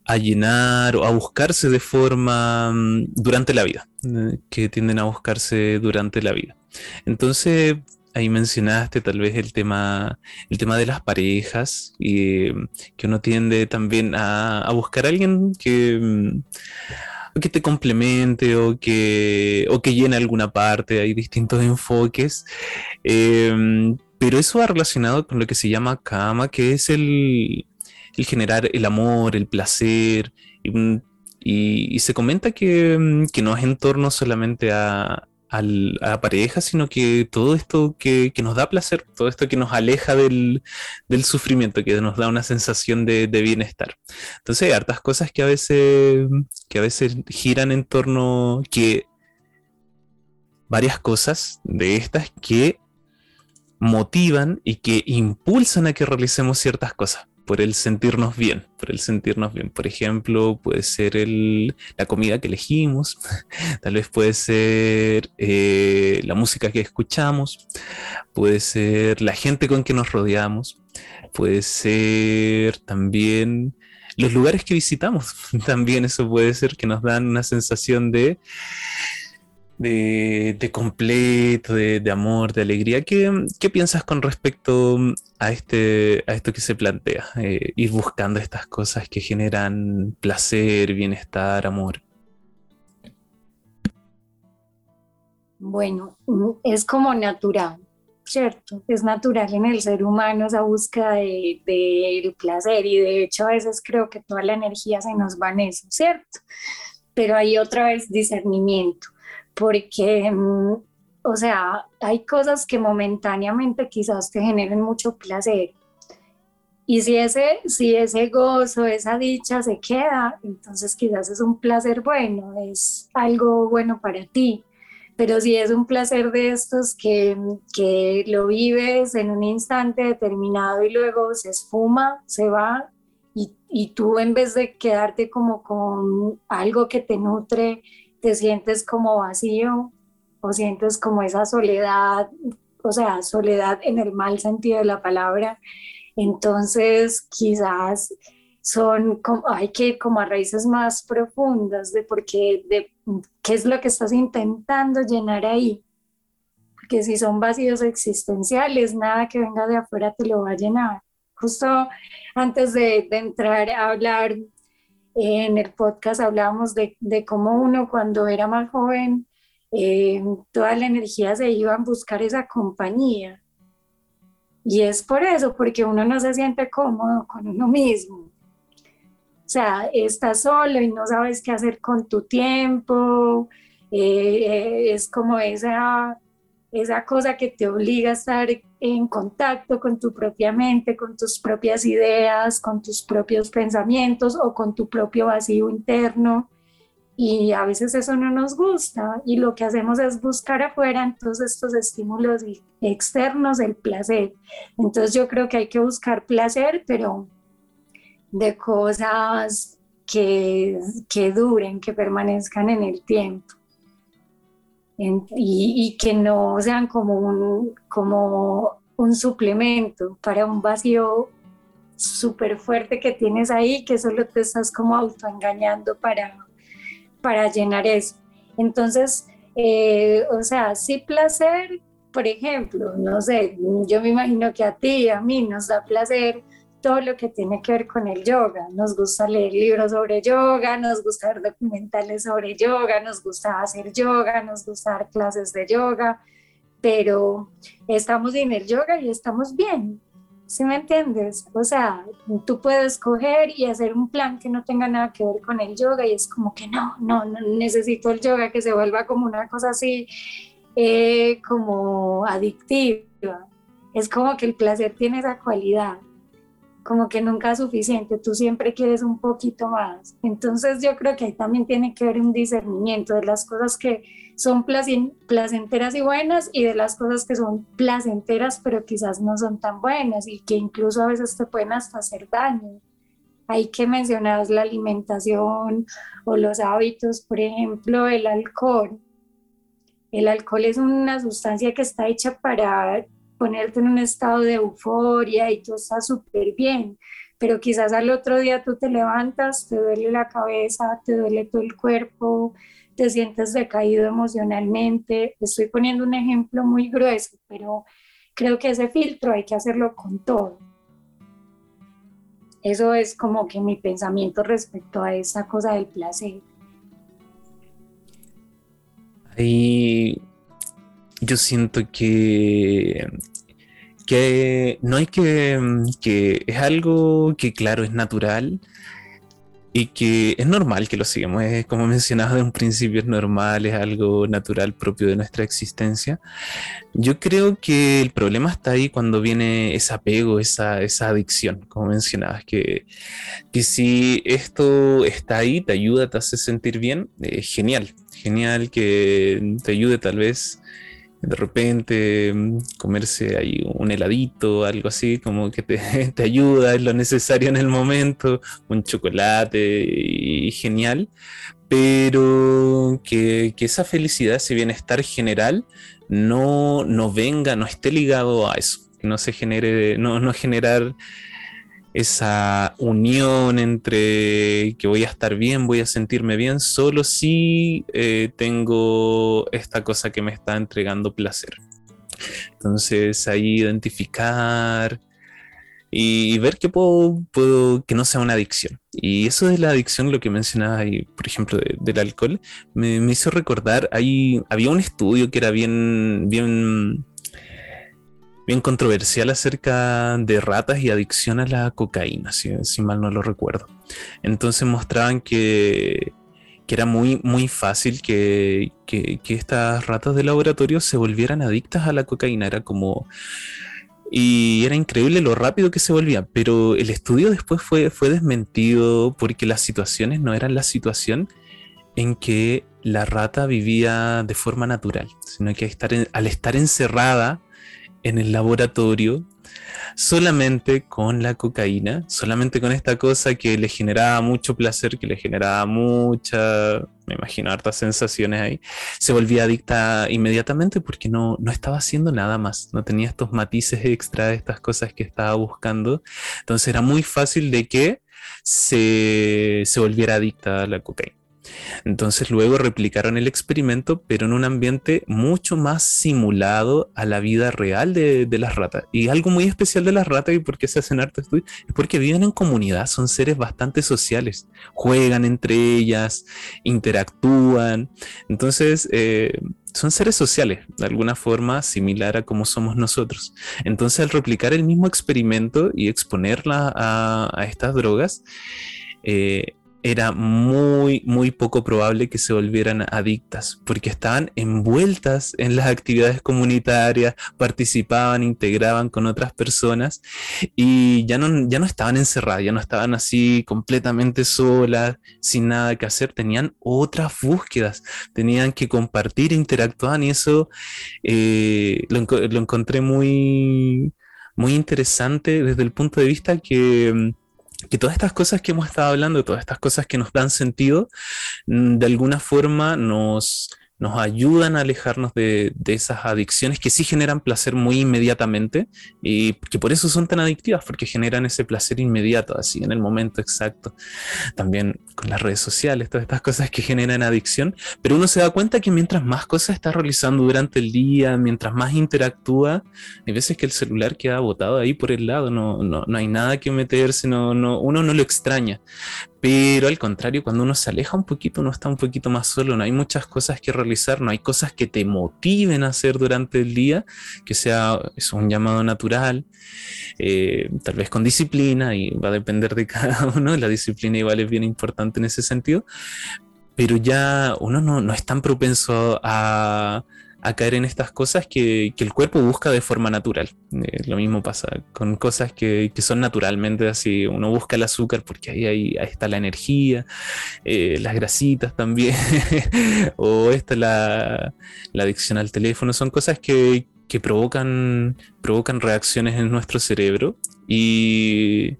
a llenar o a buscarse de forma mm, durante la vida, eh, que tienden a buscarse durante la vida. Entonces, ahí mencionaste tal vez el tema, el tema de las parejas y que uno tiende también a, buscar a alguien que, mm, que te complemente o que, o que llene alguna parte, hay distintos enfoques. Em, pero eso va relacionado con lo que se llama kama, que es el, el generar el amor, el placer. Y, y se comenta que, mm, que no es en torno solamente a, a la pareja, sino que todo esto que, nos da placer, todo esto que nos aleja del, sufrimiento, que nos da una sensación de, bienestar. Entonces hay hartas cosas que a veces, que a veces giran en torno, que varias cosas de estas que motivan y que impulsan a que realicemos ciertas cosas por el sentirnos bien, por el sentirnos bien. Por ejemplo, puede ser el, la comida que elegimos, tal vez puede ser eh, la música que escuchamos, puede ser la gente con que nos rodeamos, puede ser también los lugares que visitamos. También eso puede ser que nos dan una sensación de de, completo, de, amor, de alegría. ¿Qué, piensas con respecto a, este, a esto que se plantea? Eh, ir buscando estas cosas que generan placer, bienestar, amor. Bueno, es como natural, ¿cierto? Es natural en el ser humano esa búsqueda del de, placer y de hecho a veces creo que toda la energía se nos va en eso, ¿cierto? Pero hay otra vez discernimiento porque, mm, o sea, hay cosas que momentáneamente quizás te generen mucho placer. Y si ese, si ese gozo, esa dicha se queda, entonces quizás es un placer bueno, es algo bueno para ti. Pero si es un placer de estos que, que lo vives en un instante determinado y luego se esfuma, se va, y, y tú en vez de quedarte como con algo que te nutre, te sientes como vacío o sientes como esa soledad, o sea, soledad en el mal sentido de la palabra. Entonces, quizás son como, hay que ir como a raíces más profundas de por qué, de qué es lo que estás intentando llenar ahí. Porque si son vacíos existenciales, nada que venga de afuera te lo va a llenar. Justo antes de, de entrar a hablar en el podcast hablábamos de, de cómo uno cuando era más joven, eh, toda la energía se iba a buscar esa compañía. Y es por eso, porque uno no se siente cómodo con uno mismo. O sea, estás solo y no sabes qué hacer con tu tiempo. Eh, es como esa esa cosa que te obliga a estar en contacto con tu propia mente, con tus propias ideas, con tus propios pensamientos o con tu propio vacío interno. Y a veces eso no nos gusta y lo que hacemos es buscar afuera en todos estos estímulos externos el placer. Entonces yo creo que hay que buscar placer, pero de cosas que, que duren, que permanezcan en el tiempo y, que no sean como un, como un suplemento para un vacío súper fuerte que tienes ahí, que solo te estás como autoengañando para, para llenar eso. Entonces, eh, o sea, sí placer, por ejemplo, no sé, yo me imagino que a ti, a mí nos da placer todo lo que tiene que ver con el yoga. Nos gusta leer libros sobre yoga, nos gusta ver documentales sobre yoga, nos gusta hacer yoga, nos gusta dar clases de yoga, pero estamos en el yoga y estamos bien. ¿Sí me entiendes? O sea, tú puedes coger y hacer un plan que no tenga nada que ver con el yoga y es como que no, no, no necesito el yoga que se vuelva como una cosa así, eh, como adictiva. Es como que el placer tiene esa cualidad como que nunca es suficiente, tú siempre quieres un poquito más. Entonces yo creo que ahí también tiene que haber un discernimiento de las cosas que son placenteras y buenas y de las cosas que son placenteras pero quizás no son tan buenas y que incluso a veces te pueden hasta hacer daño. Hay que mencionar la alimentación o los hábitos, por ejemplo, el alcohol. El alcohol es una sustancia que está hecha para ponerte en un estado de euforia y tú estás súper bien, pero quizás al otro día tú te levantas, te duele la cabeza, te duele todo el cuerpo, te sientes decaído emocionalmente. Estoy poniendo un ejemplo muy grueso, pero creo que ese filtro hay que hacerlo con todo. Eso es como que mi pensamiento respecto a esa cosa del placer. Ahí yo siento que, que no hay que, que es algo que claro, es natural y que es normal que lo sigamos, como mencionaba de un principio, es normal, es algo natural propio de nuestra existencia. Yo creo que el problema está ahí cuando viene ese apego, esa, esa adicción, como mencionabas, que, que si esto está ahí, te ayuda, te hace sentir bien, genial, genial que te ayude tal vez de repente mm, comerse ahí un heladito, algo así, como que te, te, ayuda, es lo necesario en el momento, un chocolate y genial, pero que, que esa felicidad, ese bienestar general, no, no venga, no esté ligado a eso, que no se genere, no, no generar esa unión entre que voy a estar bien, voy a sentirme bien, solo si eh, tengo esta cosa que me está entregando placer. Entonces ahí identificar y, ver que puedo, puedo, que no sea una adicción. Y eso de la adicción, lo que mencionaba ahí, por ejemplo, del alcohol, me, me, hizo recordar, ahí había un estudio que era bien, bien bien controversial acerca de ratas y adicción a la cocaína, si, mal no lo recuerdo. Entonces mostraban que, era muy, muy fácil que, estas ratas de laboratorio se volvieran adictas a la cocaína. Era como... Y era increíble lo rápido que se volvían, pero el estudio después fue, fue desmentido porque las situaciones no eran la situación en que la rata vivía de forma natural, sino que estar al estar encerrada en el laboratorio solamente con la cocaína, solamente con esta cosa que le generaba mucho placer, que le generaba mucha, me imagino, hartas sensaciones ahí, se volvía adicta inmediatamente porque no, no estaba haciendo nada más, no tenía estos matices extra de estas cosas que estaba buscando, entonces era muy fácil de que se, se volviera adicta a la cocaína. Entonces luego replicaron el experimento, pero en un ambiente mucho más simulado a la vida real de, las ratas. Y algo muy especial de las ratas y por qué se hacen harto estudio es porque viven en comunidad, son seres bastante sociales, juegan entre ellas, interactúan. Entonces, eh, son seres sociales, de alguna forma similar a como somos nosotros. Entonces, al replicar el mismo experimento y exponerla a, estas drogas, eh, era muy, muy poco probable que se volvieran adictas, porque estaban envueltas en las actividades comunitarias, participaban, integraban con otras personas y ya no, ya no estaban encerradas, ya no estaban así completamente solas, sin nada que hacer, tenían otras búsquedas, tenían que compartir, interactuar y eso eh, lo, lo encontré muy, muy interesante desde el punto de vista que que todas estas cosas que hemos estado hablando, todas estas cosas que nos dan sentido, mm, de alguna forma nos, nos ayudan a alejarnos de, esas adicciones que sí generan placer muy inmediatamente y que por eso son tan adictivas, porque generan ese placer inmediato, así en el momento exacto. También con las redes sociales, todas estas cosas que generan adicción, pero uno se da cuenta que mientras más cosas está realizando durante el día, mientras más interactúa, hay veces que el celular queda botado ahí por el lado, no, no, no hay nada que meterse, no, no, uno no lo extraña. Pero al contrario, cuando uno se aleja un poquito, uno está un poquito más solo, no hay muchas cosas que realizar, no hay cosas que te motiven a hacer durante el día, que sea es un llamado natural, eh, tal vez con disciplina, y va a depender de cada uno, la disciplina igual es bien importante en ese sentido, pero ya uno no, no es tan propenso a, caer en estas cosas que, el cuerpo busca de forma natural. Eh, lo mismo pasa con cosas que, son naturalmente así. Uno busca el azúcar porque ahí, ahí, está la energía, eh, las grasitas también, o esta la, la adicción al teléfono. Son cosas que, provocan, provocan reacciones en nuestro cerebro y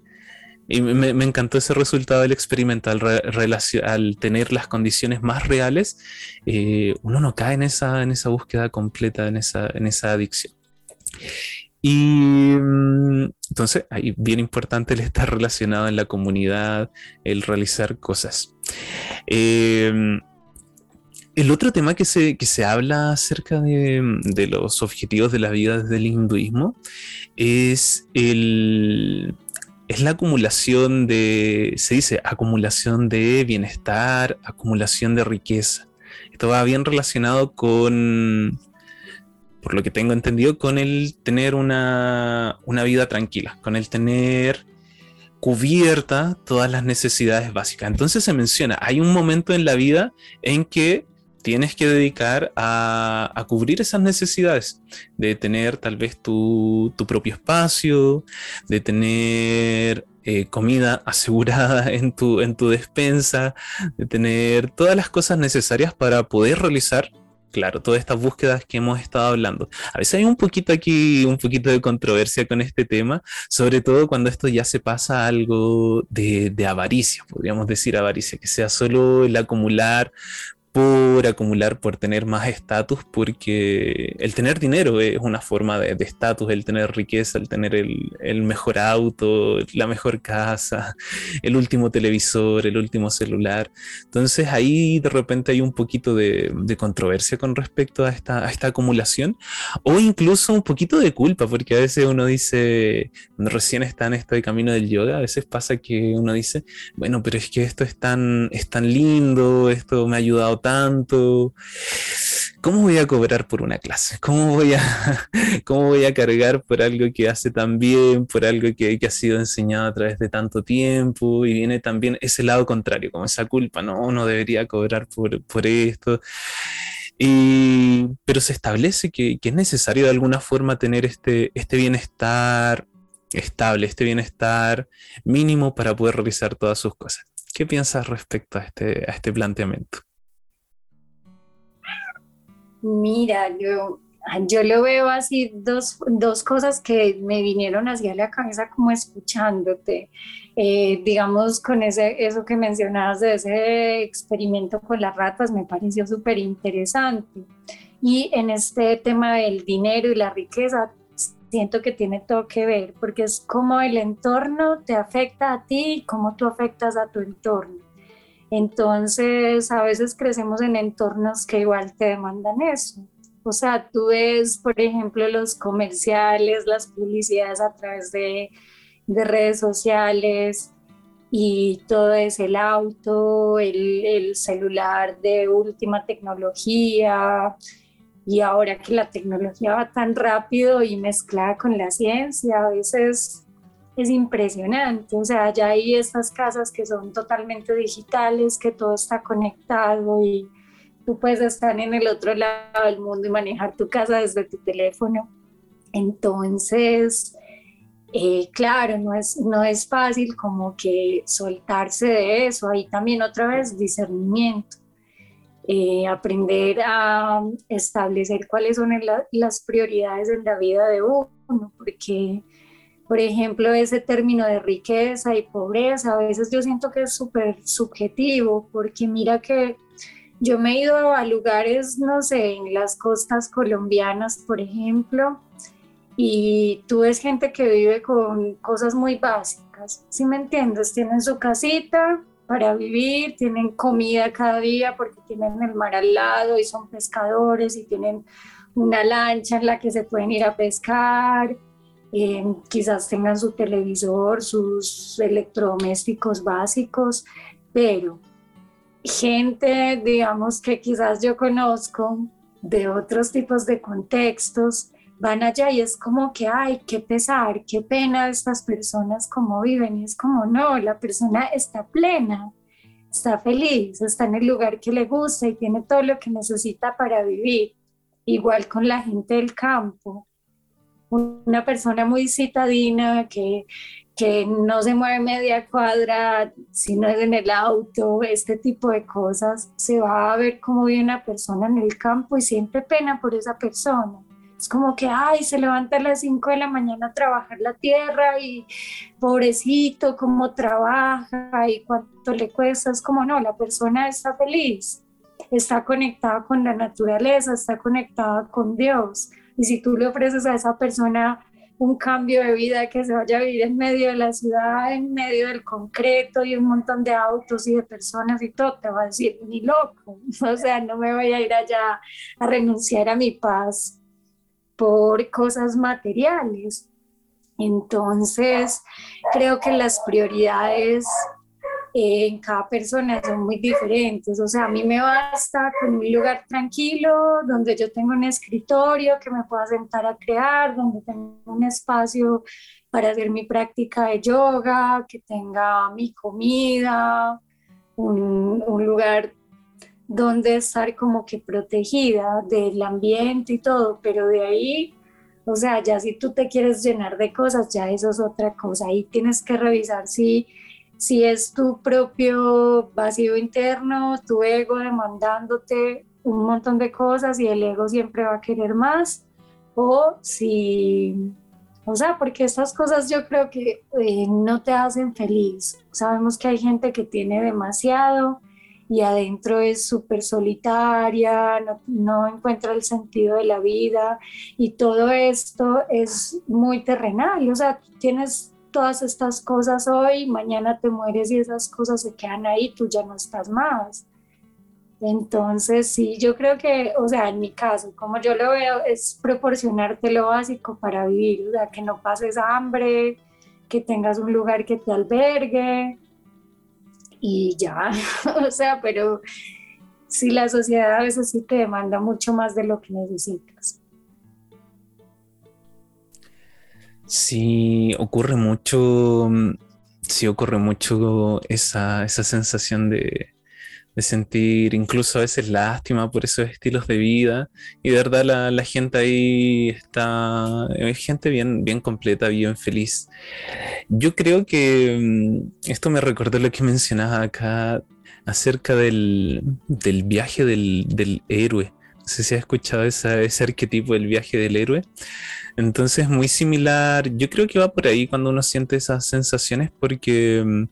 y me, encantó ese resultado del experimento al, tener las condiciones más reales, eh, uno no cae en esa, en esa búsqueda completa, en esa, en esa adicción. Y mm, entonces, ahí bien importante el estar relacionado en la comunidad, el realizar cosas. Em, el otro tema que se, que se habla acerca de, de, los objetivos de la vida desde el hinduismo es el, es la acumulación de, se dice, acumulación de bienestar, acumulación de riqueza. Esto va bien relacionado con, por lo que tengo entendido, con el tener una, una vida tranquila, con el tener cubierta todas las necesidades básicas. Entonces se menciona, hay un momento en la vida en que tienes que dedicar a, cubrir esas necesidades, de tener tal vez tu, propio espacio, de tener eh, comida asegurada en tu, en tu despensa, de tener todas las cosas necesarias para poder realizar claro, todas estas búsquedas que hemos estado hablando. A veces hay un poquito aquí, un poquito de controversia con este tema, sobre todo cuando esto ya se pasa algo de avaricia, podríamos decir avaricia, que sea solo el acumular por acumular, por tener más estatus, porque el tener dinero es una forma de estatus, el tener riqueza, el tener el, mejor auto, la mejor casa, el último televisor, el último celular. Entonces ahí de repente hay un poquito de, controversia con respecto a esta, a esta acumulación, o incluso un poquito de culpa, porque a veces uno dice, recién está en este camino del yoga, a veces pasa que uno dice, bueno, pero es que esto es tan, es tan lindo, esto me ha ayudado tanto. ¿Cómo voy a cobrar por una clase? ¿Cómo voy a, cómo voy a cargar por algo que hace tan bien, por algo que, ha sido enseñado a través de tanto tiempo? Y viene también ese lado contrario, como esa culpa, no, no debería cobrar por, esto. pero se establece que, es necesario de alguna forma tener este, este bienestar estable, este bienestar mínimo para poder realizar todas sus cosas. ¿Qué piensas respecto a este, a este planteamiento? Mira, yo, yo lo veo así, dos, dos cosas que me vinieron hacia la cabeza como escuchándote. Eh, digamos, con ese, eso que mencionabas de ese experimento con las ratas, me pareció súper interesante. Y en este tema del dinero y la riqueza, siento que tiene todo que ver, porque es como el entorno te afecta a ti y cómo tú afectas a tu entorno. Entonces, a veces crecemos en entornos que igual te demandan eso. O sea, tú ves, por ejemplo, los comerciales, las publicidades a través de, redes sociales y todo es el auto, el, el celular de última tecnología, y ahora que la tecnología va tan rápido y mezclada con la ciencia, a veces es impresionante. O sea, ya hay estas casas que son totalmente digitales, que todo está conectado y tú puedes estar en el otro lado del mundo y manejar tu casa desde tu teléfono. Entonces, eh, claro, no es, no es fácil como que soltarse de eso. Ahí también otra vez discernimiento. Eh, aprender a establecer cuáles son las prioridades en la vida de uno, porque por ejemplo, ese término de riqueza y pobreza, a veces yo siento que es súper subjetivo, porque mira que yo me he ido a lugares, no sé, en las costas colombianas, por ejemplo, y tú ves gente que vive con cosas muy básicas, ¿sí me entiendes? Tienen su casita para vivir, tienen comida cada día porque tienen el mar al lado y son pescadores y tienen una lancha en la que se pueden ir a pescar eh, quizás tengan su televisor, sus electrodomésticos básicos, pero gente, digamos, que quizás yo conozco de otros tipos de contextos, van allá y es como que, ay, qué pesar, qué pena estas personas como viven. Y es como, no, la persona está plena, está feliz, está en el lugar que le gusta y tiene todo lo que necesita para vivir. igual con la gente del campo. Una persona muy citadina que, que no se mueve media cuadra, si no es en el auto, este tipo de cosas, se va a ver como vive una persona en el campo y siente pena por esa persona. Es como que, ay, se levanta a las 5 de la mañana a trabajar la tierra y pobrecito, cómo trabaja y cuánto le cuesta. Es como, no, la persona está feliz, está conectada con la naturaleza, está conectada con Dios. Y si tú le ofreces a esa persona un cambio de vida, que se vaya a vivir en medio de la ciudad, en medio del concreto y un montón de autos y de personas y todo, te va a decir, ni loco, o sea, no me voy a ir allá a renunciar a mi paz por cosas materiales. Entonces, creo que las prioridades en cada persona son muy diferentes. O sea, a mí me basta con un lugar tranquilo, donde yo tengo un escritorio que me pueda sentar a crear, donde tengo un espacio para hacer mi práctica de yoga, que tenga mi comida, un, un lugar donde estar como que protegida del ambiente y todo, pero de ahí o sea, ya si tú te quieres llenar de cosas, ya eso es otra cosa. Ahí tienes que revisar si si es tu propio vacío interno, tu ego demandándote un montón de cosas y el ego siempre va a querer más, o si, o sea, porque estas cosas yo creo que eh, no te hacen feliz. Sabemos que hay gente que tiene demasiado y adentro es súper solitaria, no, no encuentra el sentido de la vida y todo esto es muy terrenal, o sea, tienes todas estas cosas hoy, mañana te mueres y esas cosas se quedan ahí, tú ya no estás más. Entonces, sí, yo creo que, o sea, en mi caso, como yo lo veo, es proporcionarte lo básico para vivir, o que no pases hambre, que tengas un lugar que te albergue y ya, o sea, pero sí, la sociedad a veces sí te demanda mucho más de lo que necesitas. Sí, ocurre mucho, mm, ocurre mucho esa, sensación de, sentir incluso a veces lástima por esos estilos de vida y de verdad la, gente ahí está, es gente bien, bien completa, bien feliz. Yo creo que mm, esto me recordó lo que mencionaba acá acerca del, viaje del, héroe. Sé si has escuchado ese arquetipo del viaje del héroe. Entonces, muy similar. Yo creo que va por ahí cuando uno siente esas sensaciones porque mm,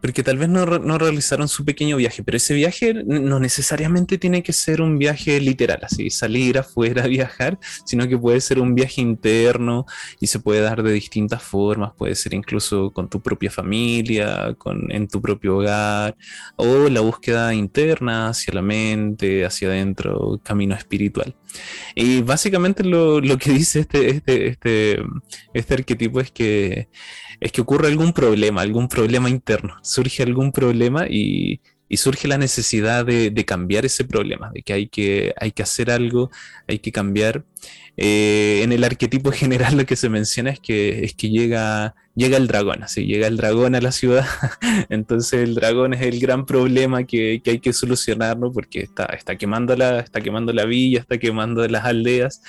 porque tal vez no, realizaron su pequeño viaje, pero ese viaje no necesariamente tiene que ser un viaje literal, así salir afuera a viajar, sino que puede ser un viaje interno y se puede dar de distintas formas, puede ser incluso con tu propia familia, con, en tu propio hogar, o la búsqueda interna hacia la mente, hacia adentro, camino espiritual. Y básicamente lo, lo que dice este, este, este, este arquetipo es que es que ocurre algún problema, algún problema interno, surge algún problema y, surge la necesidad de, cambiar ese problema, de que hay que, hay que hacer algo, hay que cambiar. Eh, en el arquetipo general lo que se menciona es que, es que llega llega el dragón, así llega el dragón a la ciudad, entonces el dragón es el gran problema que, hay que solucionarlo porque está, está, quemando la, está quemando la villa, está quemando las aldeas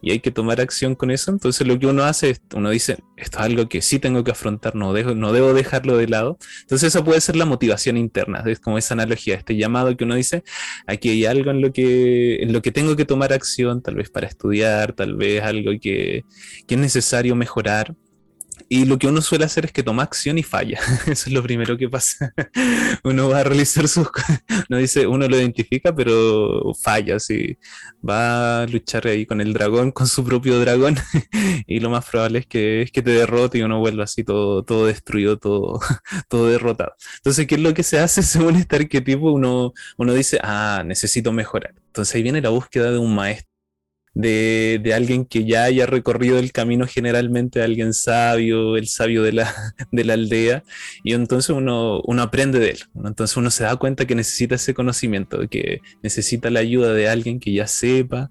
y hay que tomar acción con eso, entonces lo que uno hace es, uno dice, esto es algo que sí tengo que afrontar, no, dejo, no debo dejarlo de lado, entonces eso puede ser la motivación interna, es como esa analogía, este llamado que uno dice, aquí hay algo en lo que, en lo que tengo que tomar acción, tal vez para estudiar, tal vez algo que, que es necesario mejorar, y lo que uno suele hacer es que toma acción y falla. Eso es lo primero que pasa. Uno va a realizar sus... No dice, uno lo identifica, pero falla, sí. Va a luchar ahí con el dragón, con su propio dragón. Y lo más probable es que, es que te derrote y uno vuelva así todo, todo destruido, todo, todo derrotado. Entonces, ¿qué es lo que se hace según este arquetipo? Uno, uno dice, ah, necesito mejorar. Entonces ahí viene la búsqueda de un maestro de, alguien que ya haya recorrido el camino generalmente, alguien sabio, el sabio de la, de la aldea, y entonces uno, uno aprende de él, entonces uno se da cuenta que necesita ese conocimiento, que necesita la ayuda de alguien que ya sepa,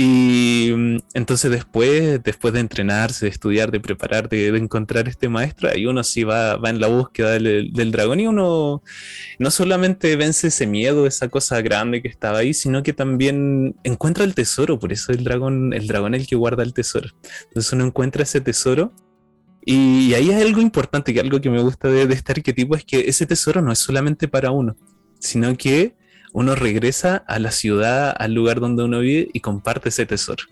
Y mm, entonces después, después de entrenarse, de estudiar, de preparar, de, encontrar este maestro, ahí uno sí va, va en la búsqueda del, dragón y uno no solamente vence ese miedo, esa cosa grande que estaba ahí, sino que también encuentra el tesoro, por eso el dragón, el dragón es el que guarda el tesoro. Entonces uno encuentra ese tesoro y ahí hay algo importante, que algo que me gusta de, de este arquetipo es que ese tesoro no es solamente para uno, sino que uno regresa a la ciudad, al lugar donde uno vive y comparte ese tesoro.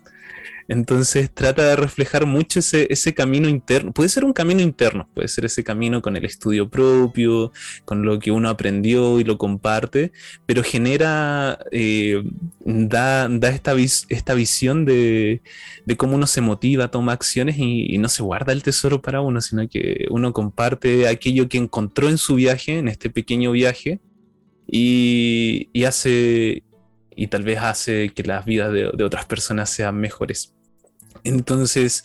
Entonces trata de reflejar mucho ese, ese, camino interno. Puede ser un camino interno, puede ser ese camino con el estudio propio, con lo que uno aprendió y lo comparte, pero genera, eh, da, da esta, esta, visión de, de, cómo uno se motiva, toma acciones y, y, no se guarda el tesoro para uno, sino que uno comparte aquello que encontró en su viaje, en este pequeño viaje, y, y hace y tal vez hace que las vidas de, otras personas sean mejores. Entonces,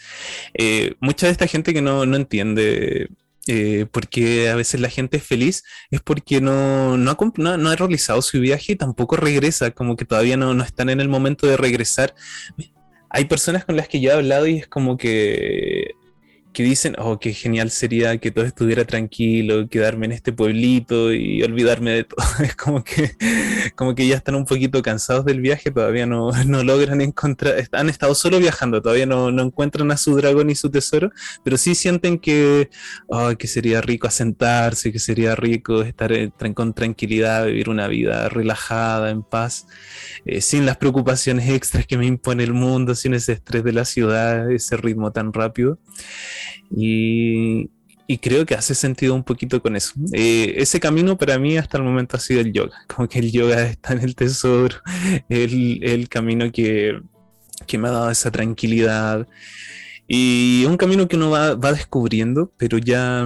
eh, mucha de esta gente que no, no entiende eh, por qué a veces la gente es feliz es porque no, no, ha, no, ha, realizado su viaje y tampoco regresa, como que todavía no, no están en el momento de regresar. Hay personas con las que yo he hablado y es como que que dicen, oh, qué genial sería que todo estuviera tranquilo, quedarme en este pueblito y olvidarme de todo. Es como que, como que ya están un poquito cansados del viaje, todavía no, no logran encontrar, han estado solo viajando, todavía no, no, encuentran a su dragón y su tesoro, pero sí sienten que, oh, que sería rico asentarse, que sería rico estar con tranquilidad, vivir una vida relajada, en paz, eh, sin las preocupaciones extras que me impone el mundo, sin ese estrés de la ciudad, ese ritmo tan rápido. Y, creo que hace sentido un poquito con eso. Eh, ese camino para mí hasta el momento ha sido el yoga, como que el yoga está en el tesoro, el, el camino que, me ha dado esa tranquilidad y un camino que uno va, descubriendo, pero ya,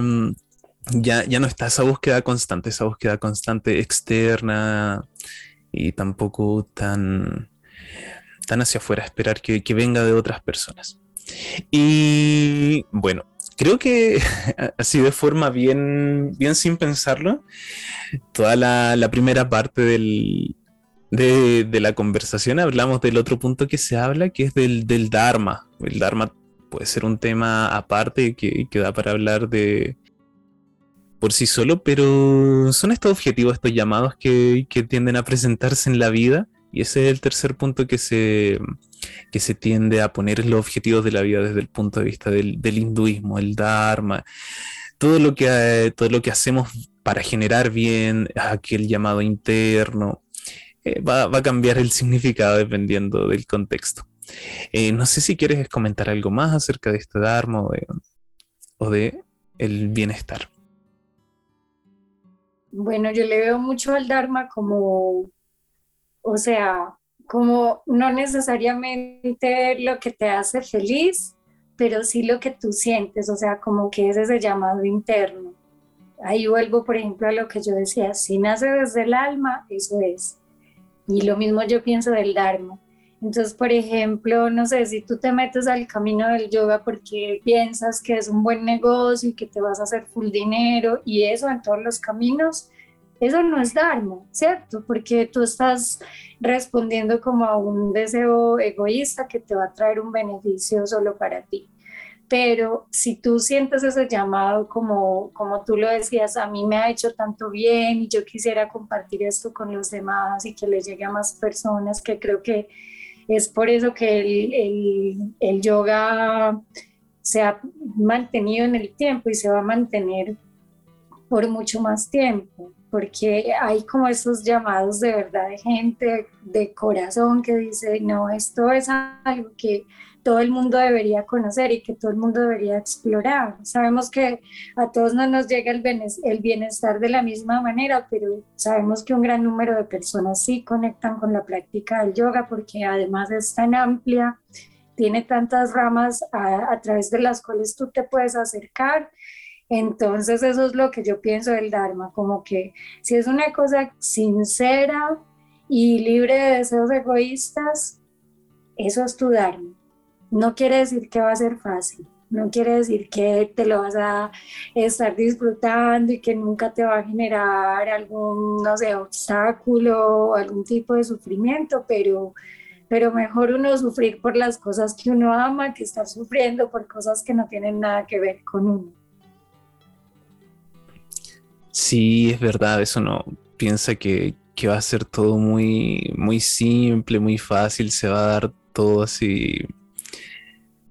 ya, ya no está esa búsqueda constante, esa búsqueda constante externa y tampoco tan, tan hacia afuera, esperar que venga de otras personas. Y bueno, creo que así de forma bien, bien sin pensarlo, toda la, primera parte del, de, la conversación hablamos del otro punto que se habla, que es del, del Dharma. El Dharma puede ser un tema aparte que, que da para hablar de por sí solo, pero son estos objetivos, estos llamados que, que tienden a presentarse en la vida. Y ese es el tercer punto que se, que se tiende a poner los objetivos de la vida desde el punto de vista del, hinduismo, el dharma, todo lo, que, eh, todo lo que hacemos para generar bien aquel llamado interno, eh, va, a cambiar el significado dependiendo del contexto. Eh, no sé si quieres comentar algo más acerca de este Dharma o de, o de el bienestar. Bueno, yo le veo mucho al Dharma como, o sea, como no necesariamente lo que te hace feliz, pero sí lo que tú sientes, o sea, como que es ese llamado interno. Ahí vuelvo, por ejemplo, a lo que yo decía, si nace desde el alma, eso es. Y lo mismo yo pienso del Dharma. Entonces, por ejemplo, no sé, si tú te metes al camino del yoga porque piensas que es un buen negocio y que te vas a hacer full dinero y eso en todos los caminos, eso no es Dharma, ¿cierto? Porque tú estás respondiendo como a un deseo egoísta que te va a traer un beneficio solo para ti. Pero si tú sientes ese llamado, como, como tú lo decías, a mí me ha hecho tanto bien y yo quisiera compartir esto con los demás y que le llegue a más personas, que creo que es por eso que el, el, el yoga se ha mantenido en el tiempo y se va a mantener por mucho más tiempo porque hay como esos llamados de verdad de gente de corazón que dice, no, esto es algo que todo el mundo debería conocer y que todo el mundo debería explorar. Sabemos que a todos no nos llega el bienestar de la misma manera, pero sabemos que un gran número de personas sí conectan con la práctica del yoga porque además es tan amplia, tiene tantas ramas a, a través de las cuales tú te puedes acercar entonces eso es lo que yo pienso del Dharma, como que si es una cosa sincera y libre de deseos egoístas, eso es tu Dharma. No quiere decir que va a ser fácil, no quiere decir que te lo vas a estar disfrutando y que nunca te va a generar algún, no sé, obstáculo o algún tipo de sufrimiento, pero pero mejor uno sufrir por las cosas que uno ama que estar sufriendo por cosas que no tienen nada que ver con uno. Sí, es verdad, eso no piensa que, que va a ser todo muy, muy simple, muy fácil, se va a dar todo así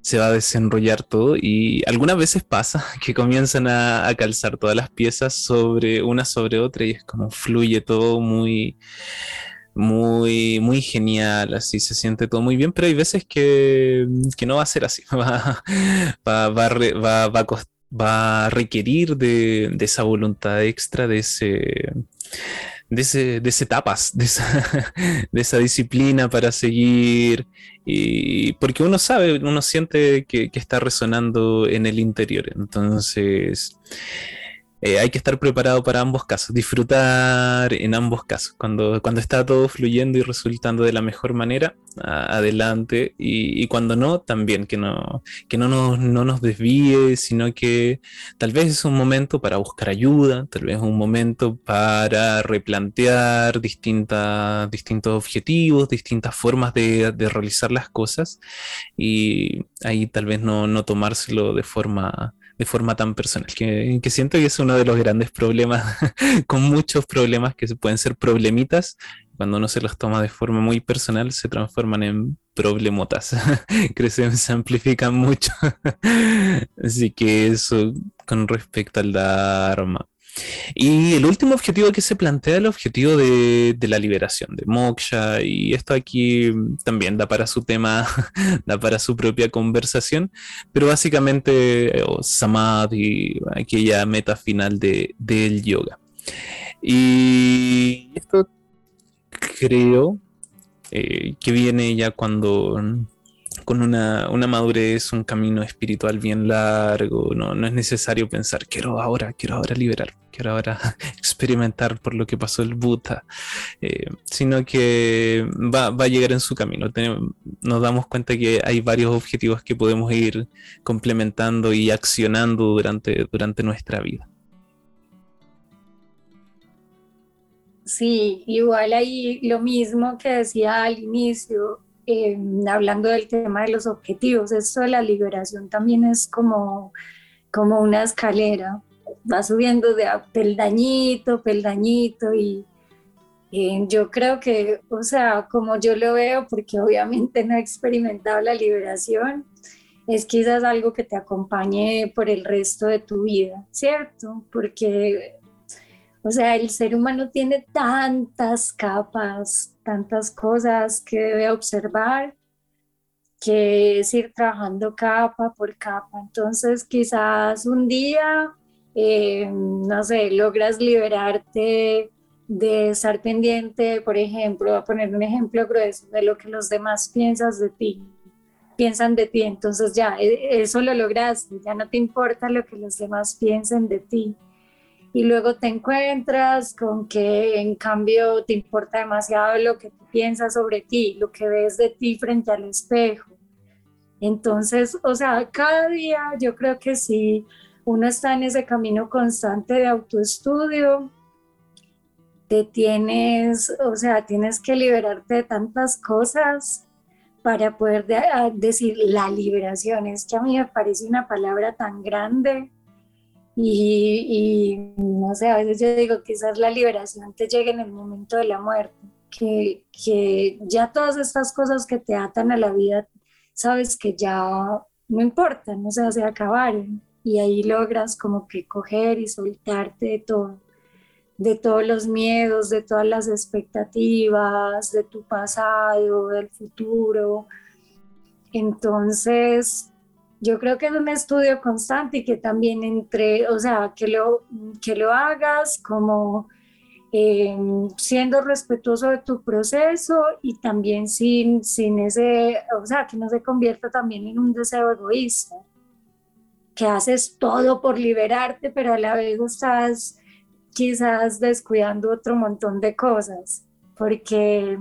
se va a desenrollar todo y algunas veces pasa que comienzan a, calzar todas las piezas sobre una sobre otra y es como fluye todo muy muy muy genial así se siente todo muy bien pero hay veces que, no va a ser así va, va, va, va, a requerir de, esa voluntad extra de ese de, ese, de ese tapas, de esa, disciplina para seguir, y porque uno sabe, uno siente que está resonando en el interior. Entonces, eh, hay que estar preparado para ambos casos, disfrutar en ambos casos. Cuando, cuando está todo fluyendo y resultando de la mejor manera, adelante. Y, cuando no, también que no, que no nos, no nos desvíe, sino que tal vez es un momento para buscar ayuda, tal vez es un momento para replantear distintos objetivos, distintas formas de, de realizar las cosas. Y ahí tal vez no, no tomárselo de forma de forma tan personal, que, siento que es uno de los grandes problemas, con muchos problemas que pueden ser problemitas, cuando uno se los toma de forma muy personal, se transforman en problemotas, crecen, se amplifican mucho. Así que eso con respecto al Dharma. Y el último objetivo que se plantea es el objetivo de, la liberación, de moksha, y esto aquí también da para su tema, da para su propia conversación, pero básicamente samadhi, aquella meta final de, del yoga. Y esto creo eh, que viene ya cuando con una, madurez, un camino espiritual bien largo. No, es necesario pensar, quiero ahora, quiero ahora liberar, quiero ahora experimentar por lo que pasó el Buda, eh, sino que va, a llegar en su camino. nos damos cuenta que hay varios objetivos que podemos ir complementando y accionando durante, durante nuestra vida. Sí, igual ahí lo mismo que decía al inicio, Em, hablando del tema de los objetivos, esto de la liberación también es como, como una escalera, va subiendo de peldañito, peldañito y eh, yo creo que, o sea, como yo lo veo, porque obviamente no he experimentado la liberación, es quizás algo que te acompañe por el resto de tu vida, ¿cierto? Porque o sea, el ser humano tiene tantas capas, tantas cosas que debe observar, que es ir trabajando capa por capa. Entonces, quizás un día, eh, no sé, logras liberarte de estar pendiente, por ejemplo, voy a poner un ejemplo grueso, de lo que los demás piensan de ti, piensan de ti. Entonces ya, e, eso lo lograste, ya no te importa lo que los demás piensen de ti y luego te encuentras con que en cambio te importa demasiado lo que piensas sobre ti, lo que ves de ti frente al espejo. Entonces, o sea, cada día yo creo que si uno está en ese camino constante de autoestudio, te tienes, o sea, tienes que liberarte de tantas cosas para poder decir la liberación. Es que a mí me parece una palabra tan grande y, no sé, a veces yo digo, quizás la liberación te llegue en el momento de la muerte, que, que ya todas estas cosas que te atan a la vida, sabes que ya no importan, o sea, se acabaron. Y ahí logras como que coger y soltarte de todo, de todos los miedos, de todas las expectativas, de tu pasado, del futuro. Entonces, yo creo que es un estudio constante y que también entre, o sea, que lo, que lo hagas como eh, siendo respetuoso de tu proceso y también sin, sin ese, o sea, que no se convierta también en un deseo egoísta, que haces todo por liberarte, pero a la vez estás quizás descuidando otro montón de cosas, porque,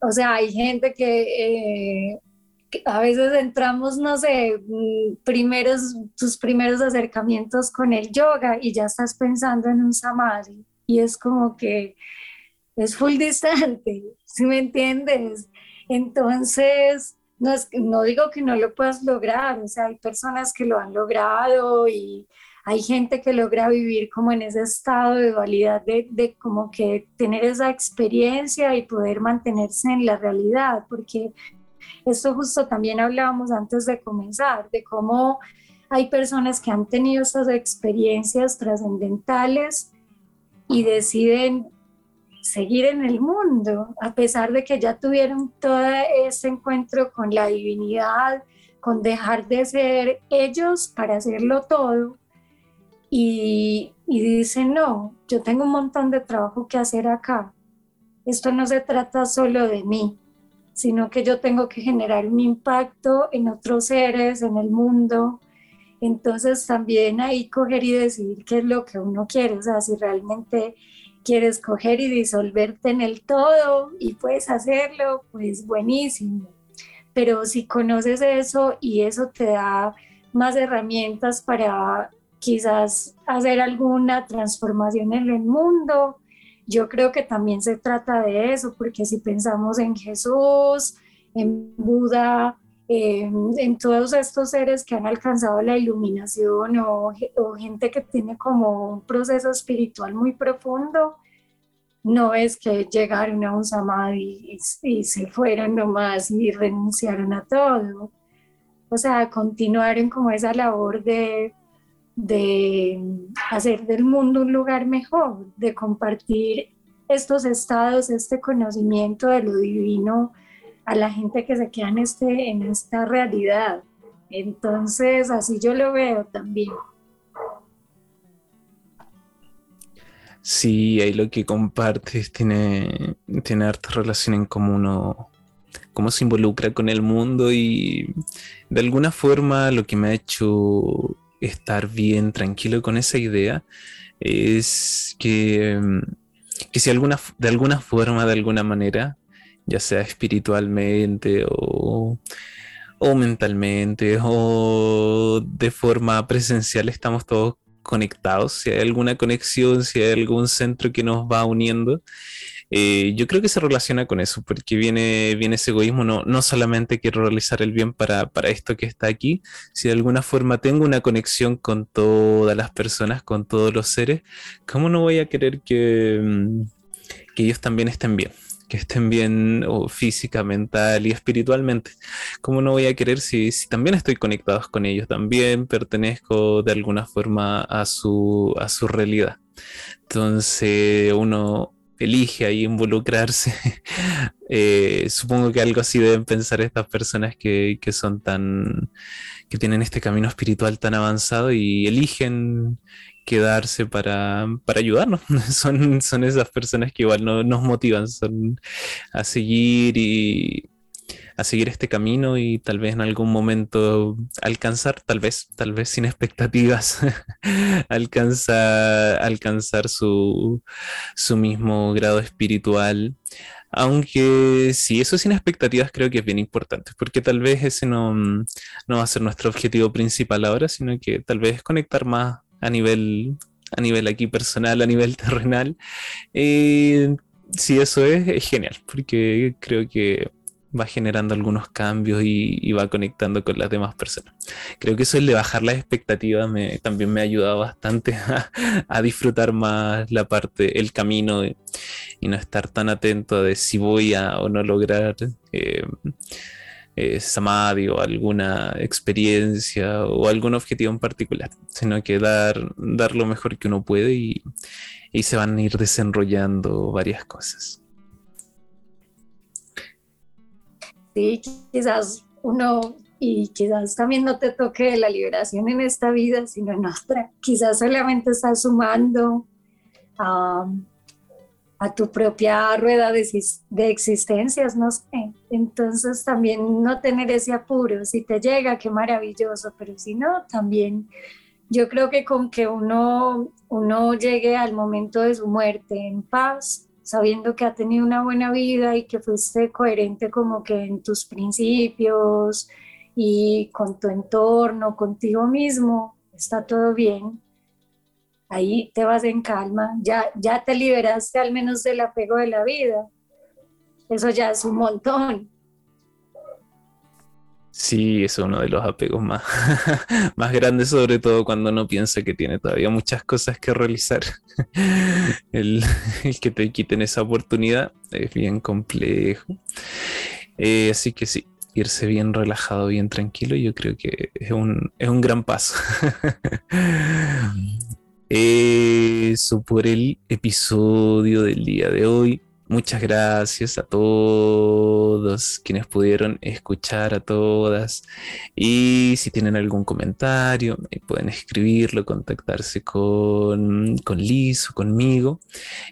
o sea, hay gente que... Eh, a veces entramos, no sé, mm, primeros, tus primeros acercamientos con el yoga y ya estás pensando en un samadhi y es como que, es full distante, ¿sí me entiendes? Entonces, no, no digo que no lo puedas lograr, o sea, hay personas que lo han logrado y hay gente que logra vivir como en ese estado de dualidad, de, de, como que tener esa experiencia y poder mantenerse en la realidad, porque esto justo también hablábamos antes de comenzar, de cómo hay personas que han tenido esas experiencias trascendentales y deciden seguir en el mundo, a pesar de que ya tuvieron todo ese encuentro con la divinidad, con dejar de ser ellos para hacerlo todo. Y, y dicen, no, yo tengo un montón de trabajo que hacer acá. Esto no se trata solo de mí, sino que yo tengo que generar un impacto en otros seres, en el mundo. Entonces también ahí coger y decidir qué es lo que uno quiere, o sea, si realmente quieres coger y disolverte en el todo y puedes hacerlo, pues buenísimo. Pero si conoces eso y eso te da más herramientas para quizás hacer alguna transformación en el mundo, yo creo que también se trata de eso, porque si pensamos en Jesús, en Buda, en todos estos seres que han alcanzado la iluminación o, gente que tiene como un proceso espiritual muy profundo, no es que llegaron a un samadhi y, se fueron nomás y renunciaron a todo. O sea, continuaron como esa labor de, de hacer del mundo un lugar mejor, de compartir estos estados, este conocimiento de lo divino a la gente que se queda en, este, en esta realidad. Entonces, así yo lo veo también. Sí, ahí lo que compartes tiene, tiene harta relación en cómo uno cómo se involucra con el mundo y de alguna forma lo que me ha hecho estar bien tranquilo con esa idea es que, que si alguna, de alguna forma, de alguna manera, ya sea espiritualmente o, mentalmente o de forma presencial, estamos todos conectados, si hay alguna conexión, si hay algún centro que nos va uniendo. Eh, yo creo que se relaciona con eso, porque viene, viene ese egoísmo, no, no solamente quiero realizar el bien para, para esto que está aquí, si de alguna forma tengo una conexión con todas las personas, con todos los seres, ¿cómo no voy a querer que, mm, que ellos también estén bien? que estén bien o física, mental y espiritualmente. ¿Cómo no voy a querer si, si también estoy conectado con ellos? También pertenezco de alguna forma a su, a su realidad. Entonces uno elige ahí involucrarse. Eh, supongo que algo así deben pensar estas personas que, que son tan, que tienen este camino espiritual tan avanzado y eligen quedarse para, para ayudarnos. son, son esas personas que igual no, nos motivan son a seguir y a seguir este camino y tal vez en algún momento alcanzar, tal vez, tal vez sin expectativas, alcanzar, alcanzar su, su mismo grado espiritual. Aunque sí, eso sin expectativas creo que es bien importante, porque tal vez ese no, no va a ser nuestro objetivo principal ahora, sino que tal vez conectar más a nivel, a nivel aquí personal, a nivel terrenal. Eh, si eso es, es genial, porque creo que va generando algunos cambios y, va conectando con las demás personas. Creo que eso es de bajar las expectativas me, también me ha ayudado bastante a, disfrutar más la parte, el camino y no estar tan atento de si voy a o no lograr eh, eh, samadhi o alguna experiencia o algún objetivo en particular, sino que dar, dar lo mejor que uno puede y, y se van a ir desenrollando varias cosas. Sí, quizás uno y quizás también no te toque la liberación en esta vida, sino en otra. Quizás solamente estás sumando a, tu propia rueda de, de, existencias, no sé. Entonces también no tener ese apuro, si te llega, qué maravilloso, pero si no, también yo creo que con que uno, uno llegue al momento de su muerte en paz, sabiendo que ha tenido una buena vida y que fuiste coherente como que en tus principios y con tu entorno, contigo mismo, está todo bien ahí te vas en calma, ya, ya te liberaste al menos del apego de la vida. Eso ya es un montón. Sí, es uno de los apegos más, más grandes, sobre todo cuando uno piensa que tiene todavía muchas cosas que realizar. El, que te quiten esa oportunidad es bien complejo. Eh, así que sí, irse bien relajado, bien tranquilo, yo creo que es un, es un gran paso. Eso por el episodio del día de hoy. Muchas gracias a todos quienes pudieron escuchar a todas. Y si tienen algún comentario, pueden escribirlo, contactarse con, con Liz o conmigo.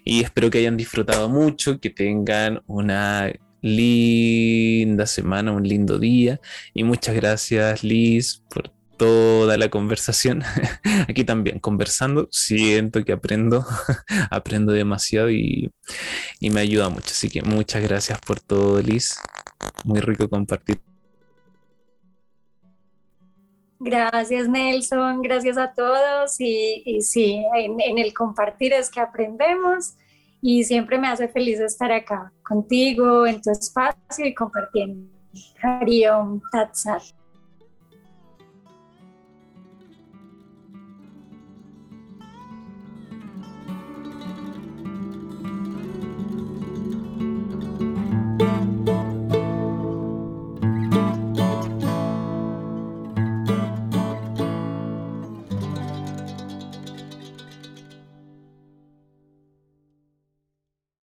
Y espero que hayan disfrutado mucho, que tengan una linda semana, un lindo día. Y muchas gracias Liz por toda la conversación. Aquí también conversando, siento que aprendo, aprendo demasiado y, me ayuda mucho. Así que muchas gracias por todo, Liz. Muy rico compartir. Gracias Nelson, gracias a todos y, y sí, en, el compartir es que aprendemos y siempre me hace feliz estar acá contigo en tu espacio y compartiendo. Tatsat.